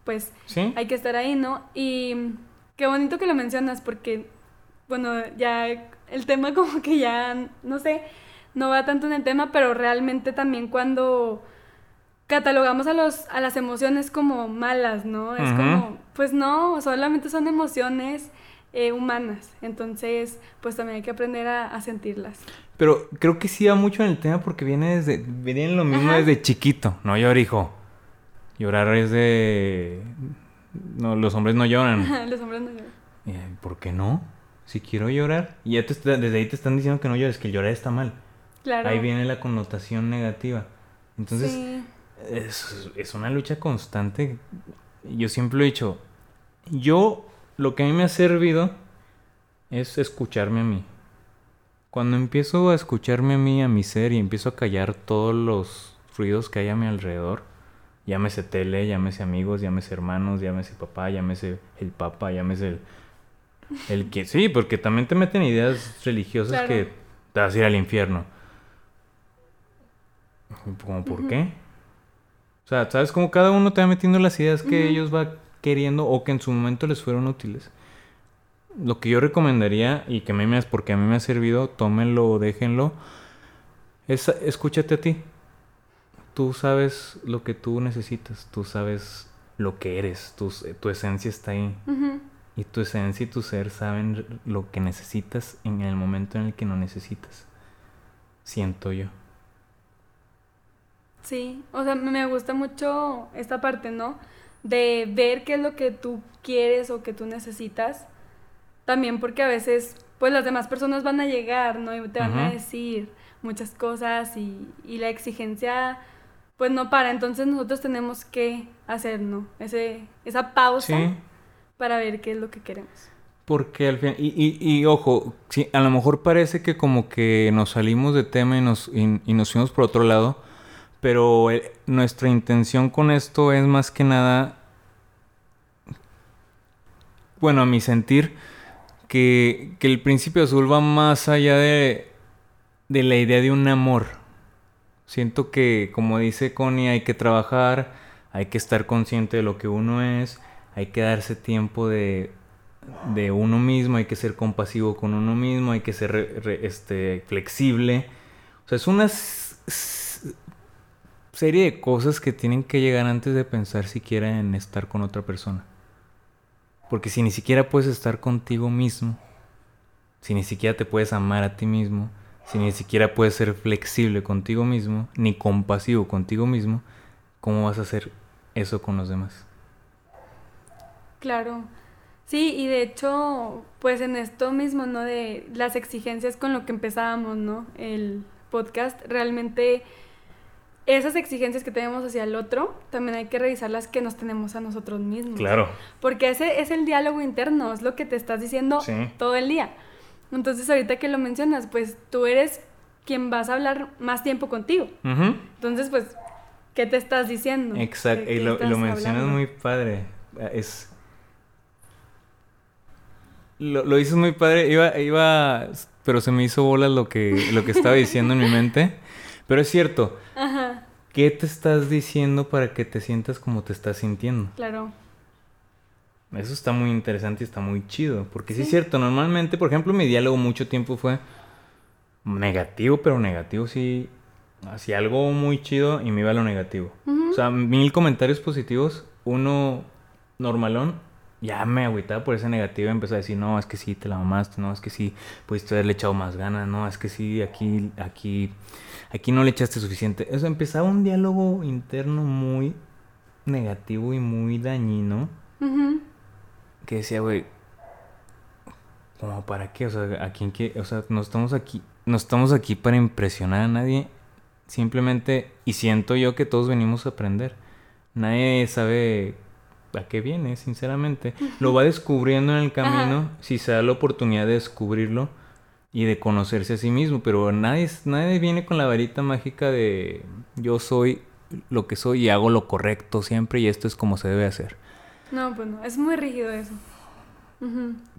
pues hay que estar ahí, ¿no? Y qué bonito que lo mencionas porque, bueno, ya el tema como que ya, no sé, no va tanto en el tema, pero realmente también cuando catalogamos a, los, a las emociones como malas, ¿no? Es como, pues no, solamente son emociones eh, humanas. Entonces, pues también hay que aprender a, sentirlas. Pero creo que sí va mucho en el tema porque viene desde, viene lo mismo desde chiquito. No llorar, hijo. Llorar es de... No, los hombres no lloran. los hombres no lloran. Eh, ¿Por qué no? Si quiero llorar. Y ya desde ahí te están diciendo que no llores, que llorar está mal. Claro. Ahí viene la connotación negativa. Entonces, sí es, una lucha constante. Yo siempre lo he dicho. Yo, lo que a mí me ha servido es escucharme a mí. Cuando empiezo a escucharme a mí, a mi ser, y empiezo a callar todos los ruidos que hay a mi alrededor, llámese tele, llámese amigos, llámese hermanos, llámese papá, llámese el papa, llámese el, el que... Sí, porque también te meten ideas religiosas que te vas a ir al infierno. ¿Cómo por qué? O sea, ¿sabes? Como cada uno te va metiendo las ideas que ellos va queriendo o que en su momento les fueron útiles. Lo que yo recomendaría, y que a mí me, porque a mí me ha servido, tómenlo o déjenlo, es escúchate a ti. Tú sabes lo que tú necesitas, tú sabes lo que eres, tu, tu esencia está ahí. Y tu esencia y tu ser saben lo que necesitas en el momento en el que no necesitas. Siento yo. Sí, o sea, me gusta mucho esta parte, ¿no? De ver qué es lo que tú quieres o que tú necesitas. También porque a veces, pues las demás personas van a llegar, ¿no? Y te van a decir muchas cosas y, y, la exigencia, pues no para. Entonces nosotros tenemos que hacer, ¿no? Ese, esa pausa para ver qué es lo que queremos. Porque al final, y, y, y, ojo, a lo mejor parece que como que nos salimos de tema y nos, y, y nos fuimos por otro lado, pero eh, nuestra intención con esto es más que nada, bueno, a mi sentir, que, el principio azul va más allá de, de la idea de un amor. Siento que, como dice Connie, hay que trabajar, hay que estar consciente de lo que uno es, hay que darse tiempo de, uno mismo, hay que ser compasivo con uno mismo, hay que ser este, flexible. O sea, es una serie de cosas que tienen que llegar antes de pensar siquiera en estar con otra persona. Porque si ni siquiera puedes estar contigo mismo, si ni siquiera te puedes amar a ti mismo, si ni siquiera puedes ser flexible contigo mismo, ni compasivo contigo mismo, ¿cómo vas a hacer eso con los demás? Claro. Sí, y de hecho, pues en esto mismo, ¿no? De las exigencias con lo que empezábamos, ¿no? El podcast, realmente esas exigencias que tenemos hacia el otro, también hay que revisar las que nos tenemos a nosotros mismos. Claro. Porque ese es el diálogo interno, es lo que te estás diciendo todo el día. Entonces, ahorita que lo mencionas, pues tú eres quien vas a hablar más tiempo contigo. Entonces, pues, ¿qué te estás diciendo? Exacto, y lo, lo mencionas muy padre. Es. Lo, lo dices muy padre. Iba, iba. Pero se me hizo bola lo que, lo que estaba diciendo en mi mente. Pero es cierto. Ajá. ¿Qué te estás diciendo para que te sientas como te estás sintiendo? Claro. Eso está muy interesante y está muy chido. Porque sí, es cierto, normalmente, por ejemplo, mi diálogo mucho tiempo fue negativo, pero negativo sí. Hacía algo muy chido y me iba a lo negativo. O sea, mil comentarios positivos, uno normalón, ya me agüitaba por ese negativo y empezó a decir, no, es que sí, te la mamaste, no, es que sí, pudiste haberle echado más ganas, no, es que sí, aquí, aquí, aquí no le echaste suficiente. Eso empezaba un diálogo interno muy negativo y muy dañino que decía, güey, como para qué, o sea, a quién que, o sea, no estamos aquí, no estamos aquí para impresionar a nadie, simplemente, y siento yo que todos venimos a aprender. Nadie sabe a qué viene, sinceramente. Lo va descubriendo en el camino, si se da la oportunidad de descubrirlo y de conocerse a sí mismo, pero nadie, nadie viene con la varita mágica de yo soy lo que soy y hago lo correcto siempre y esto es como se debe hacer. No, pues no, es muy rígido eso.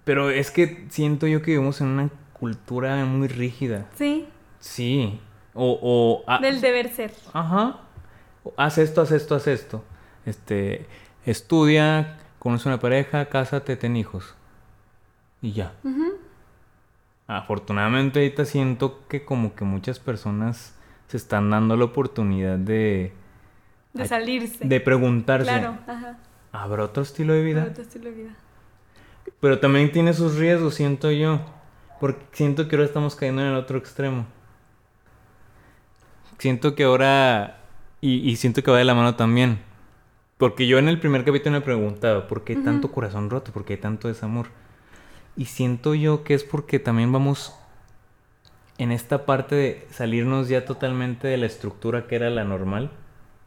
Pero es que siento yo que vivimos en una cultura muy rígida. Sí. Sí. O, o ah, Del deber ser. Ajá. Haz esto, haz esto, haz esto. Este, estudia, conoce una pareja, cásate, ten hijos. Y ya. Afortunadamente ahorita siento que como que muchas personas se están dando la oportunidad de... De salirse. De preguntarse. Claro, ajá. ¿Habrá otro estilo de vida? ¿Habrá otro estilo de vida? Pero también tiene sus riesgos, siento yo. Porque siento que ahora estamos cayendo en el otro extremo. Siento que ahora... Y, siento que va de la mano también. Porque yo en el primer capítulo me preguntaba, ¿por qué tanto corazón roto? ¿Por qué tanto desamor? Y siento yo que es porque también vamos en esta parte de salirnos ya totalmente de la estructura que era la normal.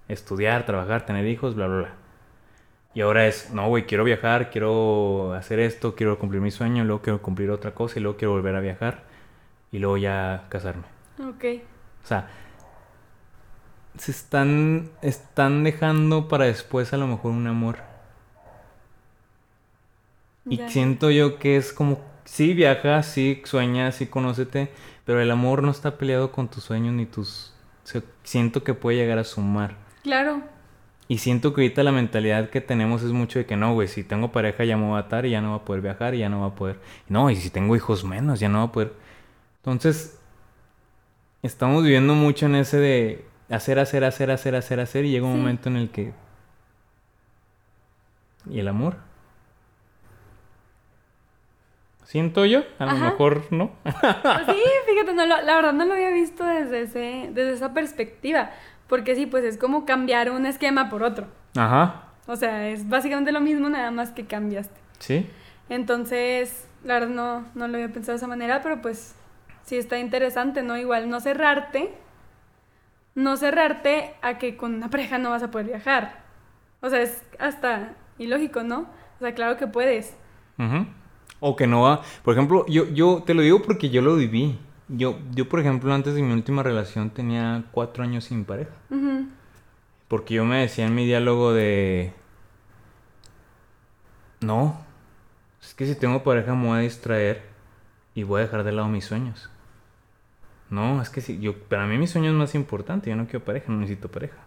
Estudiar, trabajar, tener hijos, bla, bla, bla. Y ahora es, no, güey, quiero viajar, quiero hacer esto, quiero cumplir mi sueño, luego quiero cumplir otra cosa y luego quiero volver a viajar y luego ya casarme. Ok. O sea, se están, están dejando para después a lo mejor un amor. Y siento yo que es como, sí, viaja, sí, sueña, sí, conócete, pero el amor no está peleado con tus sueños ni tus... siento que puede llegar a sumar. Claro. Y siento que ahorita la mentalidad que tenemos es mucho de que no, güey, si tengo pareja ya me voy a atar y ya no va a poder viajar y ya no va a poder. No, y si tengo hijos menos, ya no va a poder. Entonces, estamos viviendo mucho en ese de hacer, hacer, hacer, hacer, hacer, hacer y llega un momento en el que... ¿Y el amor? Siento yo, a lo mejor no. Pues sí, fíjate, no, la verdad no lo había visto desde, ese, desde esa perspectiva. Porque sí, pues es como cambiar un esquema por otro. Ajá. O sea, es básicamente lo mismo, nada más que cambiaste. Sí. Entonces, la verdad no, no lo había pensado de esa manera, pero pues sí está interesante, ¿no? Igual no cerrarte, no cerrarte a que con una pareja no vas a poder viajar. O sea, es hasta ilógico, ¿no? O sea, claro que puedes. O que no va. Por ejemplo, yo, yo te lo digo porque yo lo viví. Yo, yo, por ejemplo, antes de mi última relación tenía cuatro años sin pareja. Porque yo me decía en mi diálogo de... No, es que si tengo pareja me voy a distraer y voy a dejar de lado mis sueños. No, es que si yo, para mí mi sueño es más importante, yo no quiero pareja, no necesito pareja.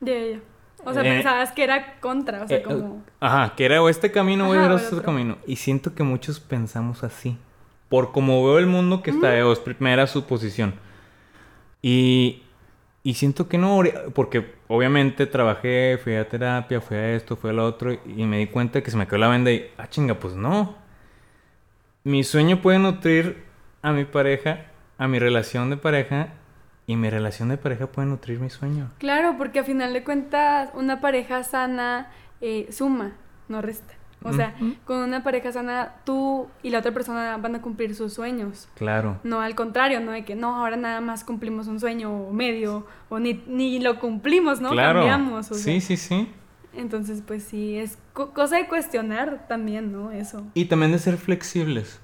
Ya, ya. O sea, eh, pensabas que era contra, o sea, eh, como... Ajá, que era o este camino o era este camino. Y siento que muchos pensamos así por como veo el mundo que está, es primera suposición. Y, y siento que no, porque obviamente trabajé, fui a terapia, fui a esto, fui a lo otro, y me di cuenta que se me quedó la venda y, ah, chinga, pues no. Mi sueño puede nutrir a mi pareja a mi relación de pareja y mi relación de pareja puede nutrir mi sueño. Claro, porque a final de cuentas una pareja sana eh, suma, no resta. O sea, con una pareja sana, tú y la otra persona van a cumplir sus sueños. Claro. No al contrario, no de que no, ahora nada más cumplimos un sueño medio, o ni, ni lo cumplimos, ¿no? Claro. Cambiamos. sí, sí, sí. Entonces, pues sí, es cosa de cuestionar también, ¿no? Eso. Y también de ser flexibles.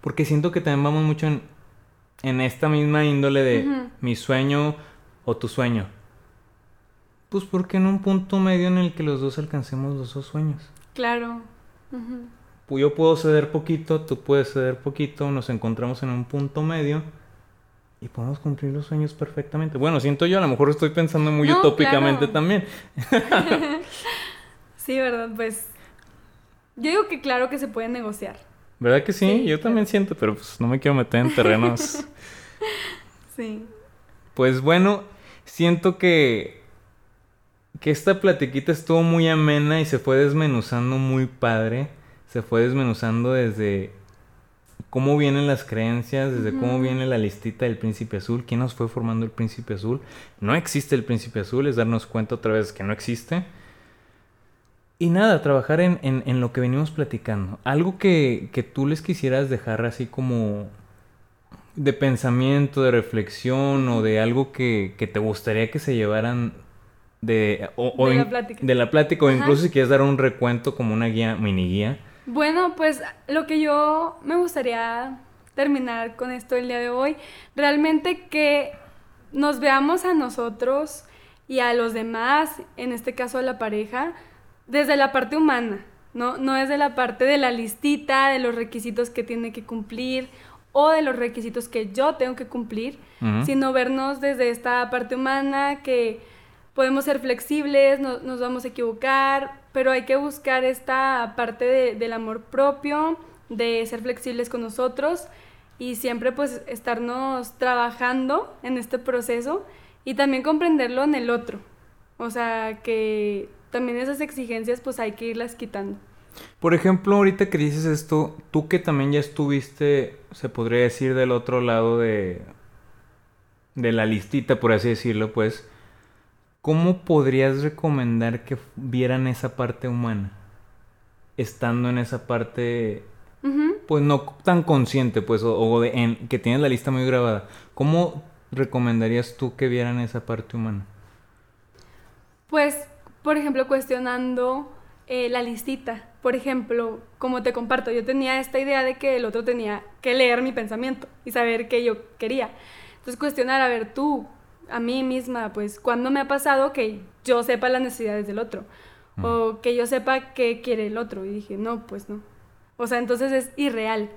Porque siento que también vamos mucho en, en esta misma índole de mi sueño o tu sueño. Pues porque en un punto medio en el que los dos alcancemos los dos sueños. Claro. Pues yo puedo ceder poquito, tú puedes ceder poquito, nos encontramos en un punto medio y podemos cumplir los sueños perfectamente. Bueno, siento yo, a lo mejor estoy pensando muy utópicamente también. sí, ¿verdad? Pues yo digo que claro que se puede negociar. ¿Verdad que sí? yo también siento, pero pues no me quiero meter en terrenos. sí. Pues bueno, siento que que esta platiquita estuvo muy amena y se fue desmenuzando muy padre. Se fue desmenuzando desde cómo vienen las creencias, desde cómo viene la listita del príncipe azul, quién nos fue formando el príncipe azul. No existe el príncipe azul, es darnos cuenta otra vez que no existe. Y nada, trabajar en, en, lo que venimos platicando. Algo que, que tú les quisieras dejar así como de pensamiento, de reflexión o de algo que, que te gustaría que se llevaran de, o, de, la plática. de la plática o incluso si quieres dar un recuento como una guía, mini guía. Bueno, pues lo que yo me gustaría terminar con esto el día de hoy, realmente que nos veamos a nosotros y a los demás, en este caso a la pareja, desde la parte humana, ¿no? No desde la parte de la listita, de los requisitos que tiene que cumplir o de los requisitos que yo tengo que cumplir, sino vernos desde esta parte humana que podemos ser flexibles, nos vamos a equivocar, pero hay que buscar esta parte del amor propio, de ser flexibles con nosotros y siempre pues estarnos trabajando en este proceso y también comprenderlo en el otro. O sea, que también esas exigencias pues hay que irlas quitando. Por ejemplo, ahorita que dices esto, tú que también ya estuviste, se podría decir, del otro lado de, de la listita, por así decirlo, pues, ¿Cómo podrías recomendar que vieran esa parte humana? Estando en esa parte, pues no tan consciente, pues, o, de, en, que tienes la lista muy grabada. ¿Cómo recomendarías tú que vieran esa parte humana? Pues, por ejemplo, cuestionando eh, la listita. Por ejemplo, como te comparto, yo tenía esta idea de que el otro tenía que leer mi pensamiento y saber qué yo quería. Entonces, cuestionar, a ver, tú, a mí misma, pues, cuando me ha pasado que yo sepa las necesidades del otro? Mm. O que yo sepa qué quiere el otro. Y dije, no, pues no. O sea, entonces es irreal.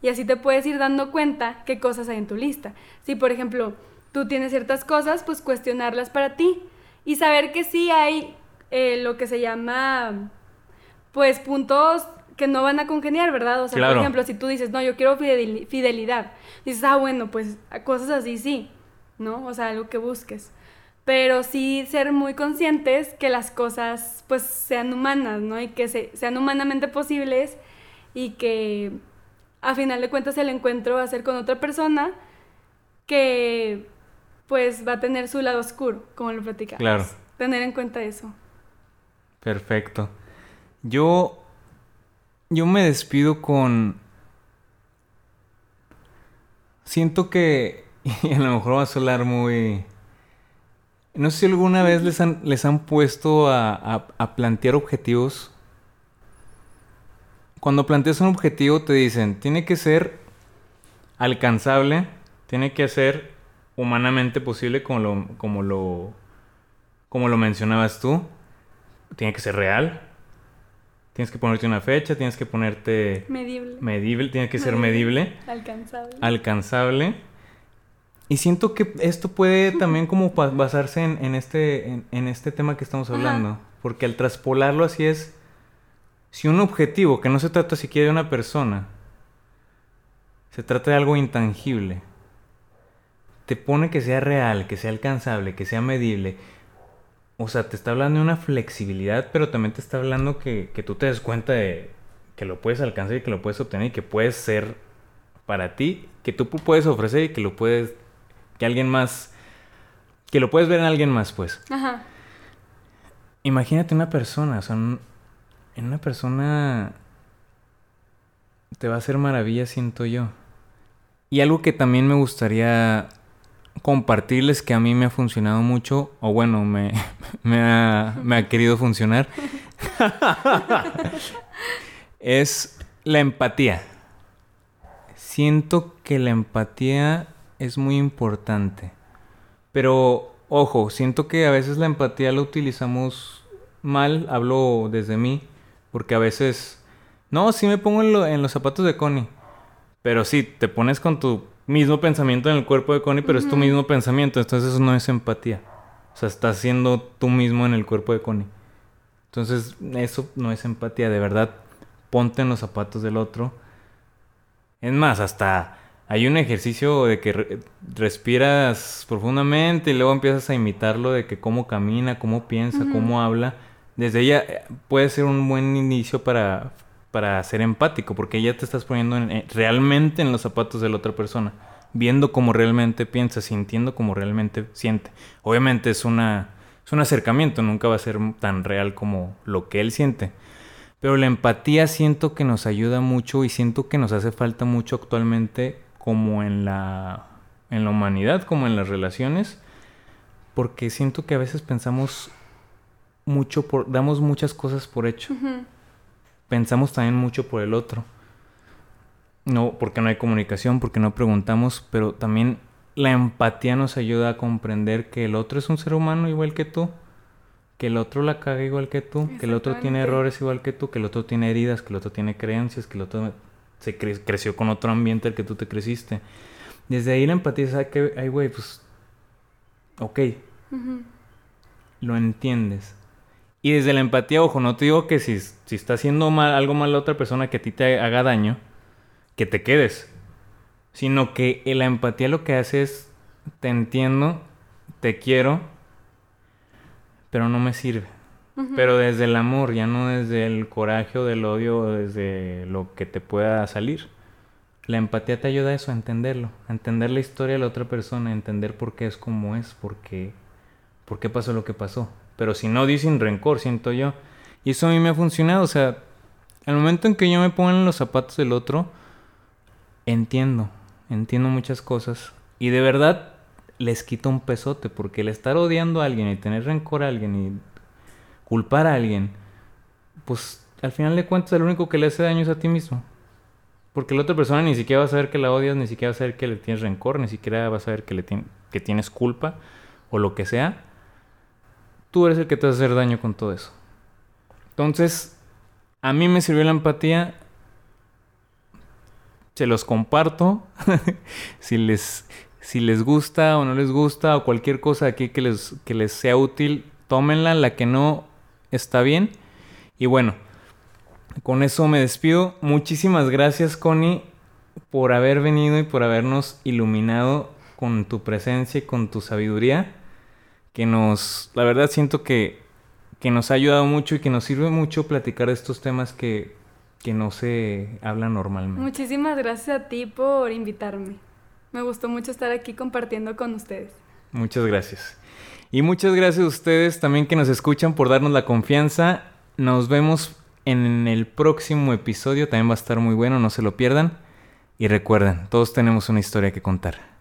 Y así te puedes ir dando cuenta qué cosas hay en tu lista. Si, por ejemplo, tú tienes ciertas cosas, pues cuestionarlas para ti. Y saber que sí hay eh, lo que se llama, pues, puntos que no van a congeniar, ¿verdad? O sea, por ejemplo, si tú dices, no, yo quiero fidelidad, dices, ah, bueno, pues cosas así sí. ¿no? O sea, algo que busques. Pero sí ser muy conscientes que las cosas pues sean humanas, ¿no? Y que sean humanamente posibles y que a final de cuentas el encuentro va a ser con otra persona que pues va a tener su lado oscuro, como lo platicamos. Claro. Tener en cuenta eso. Perfecto. Yo yo me despido con siento que y a lo mejor va a sonar muy... No sé si alguna vez les han, les han puesto a, plantear objetivos. Cuando planteas un objetivo te dicen, tiene que ser alcanzable, tiene que ser humanamente posible como lo, como lo, como lo mencionabas tú, tiene que ser real, tienes que ponerte una fecha, tienes que ponerte... Medible. Medible, tiene que ser medible. Alcanzable. Alcanzable. Y siento que esto puede también como basarse en, este, en, este tema que estamos hablando. Porque al traspolarlo así es, si un objetivo, que no se trata siquiera de una persona, se trata de algo intangible, te pone que sea real, que sea alcanzable, que sea medible. O sea, te está hablando de una flexibilidad, pero también te está hablando que, que tú te des cuenta de que lo puedes alcanzar y que lo puedes obtener y que puedes ser para ti que tú puedes ofrecer y que lo puedes, que alguien más, que lo puedes ver en alguien más, pues. Ajá. Imagínate una persona, o sea, en una persona te va a hacer maravilla, siento yo. Y algo que también me gustaría compartirles que a mí me ha funcionado mucho, o bueno, me, me, ha, me ha querido funcionar, es la empatía. Siento que la empatía es muy importante. Pero, ojo, siento que a veces la empatía la utilizamos mal, hablo desde mí, porque a veces... No, sí me pongo en, los zapatos de Connie. Pero sí, te pones con tu mismo pensamiento en el cuerpo de Connie, pero es tu mismo pensamiento. Entonces eso no es empatía. O sea, estás siendo tú mismo en el cuerpo de Connie. Entonces eso no es empatía. De verdad, ponte en los zapatos del otro. Es más, hasta hay un ejercicio de que respiras profundamente y luego empiezas a imitarlo de que cómo camina, cómo piensa, cómo habla. Desde ella eh, puede ser un buen inicio para para ser empático, porque ya te estás poniendo realmente en los zapatos de la otra persona, viendo cómo realmente piensa, sintiendo cómo realmente siente. Obviamente es una es un acercamiento, nunca va a ser tan real como lo que él siente. Pero la empatía siento que nos ayuda mucho y siento que nos hace falta mucho actualmente como en la en la humanidad, como en las relaciones, porque siento que a veces pensamos mucho por damos muchas cosas por hecho pensamos también mucho por el otro. No, porque no hay comunicación, porque no preguntamos, pero también la empatía nos ayuda a comprender que el otro es un ser humano igual que tú, que el otro la caga igual que tú, que el otro tiene errores igual que tú, que el otro tiene heridas, que el otro tiene creencias, que el otro se creció con otro ambiente al que tú te creciste. Desde ahí la empatía sabe que, ay, güey, pues, ok, lo entiendes. Y desde la empatía, ojo, no te digo que si, si está haciendo mal, algo mal a otra persona que a ti te haga daño, que te quedes. Sino que la empatía lo que hace es, te entiendo, te quiero, pero no me sirve. Pero desde el amor, ya no desde el coraje o del odio o desde lo que te pueda salir. La empatía te ayuda a eso, a entenderlo, a entender la historia de la otra persona, a entender por qué es como es, por qué, por qué pasó lo que pasó pero si no dicen rencor, siento yo. Y eso a mí me ha funcionado, o sea, el momento en que yo me pongo en los zapatos del otro, entiendo, entiendo muchas cosas. Y de verdad les quito un pesote, porque el estar odiando a alguien y tener rencor a alguien y culpar a alguien, pues al final de cuentas el único que le hace daño es a ti mismo. Porque la otra persona ni siquiera va a saber que la odias, ni siquiera va a saber que le tienes rencor, ni siquiera va a saber que, le que tienes culpa o lo que sea tú eres el que te va a hacer daño con todo eso. Entonces, a mí me sirvió la empatía. Se los comparto. si, les, si les gusta o no les gusta o cualquier cosa aquí que les, que les sea útil, tómenla. La que no está bien. Y bueno, con eso me despido. Muchísimas gracias, Connie, por haber venido y por habernos iluminado con tu presencia y con tu sabiduría que nos, la verdad siento que, que nos ha ayudado mucho y que nos sirve mucho platicar de estos temas que, que no se hablan normalmente. Muchísimas gracias a ti por invitarme. Me gustó mucho estar aquí compartiendo con ustedes. Muchas gracias. Y muchas gracias a ustedes también que nos escuchan por darnos la confianza. Nos vemos en el próximo episodio. También va a estar muy bueno, no se lo pierdan. Y recuerden, todos tenemos una historia que contar.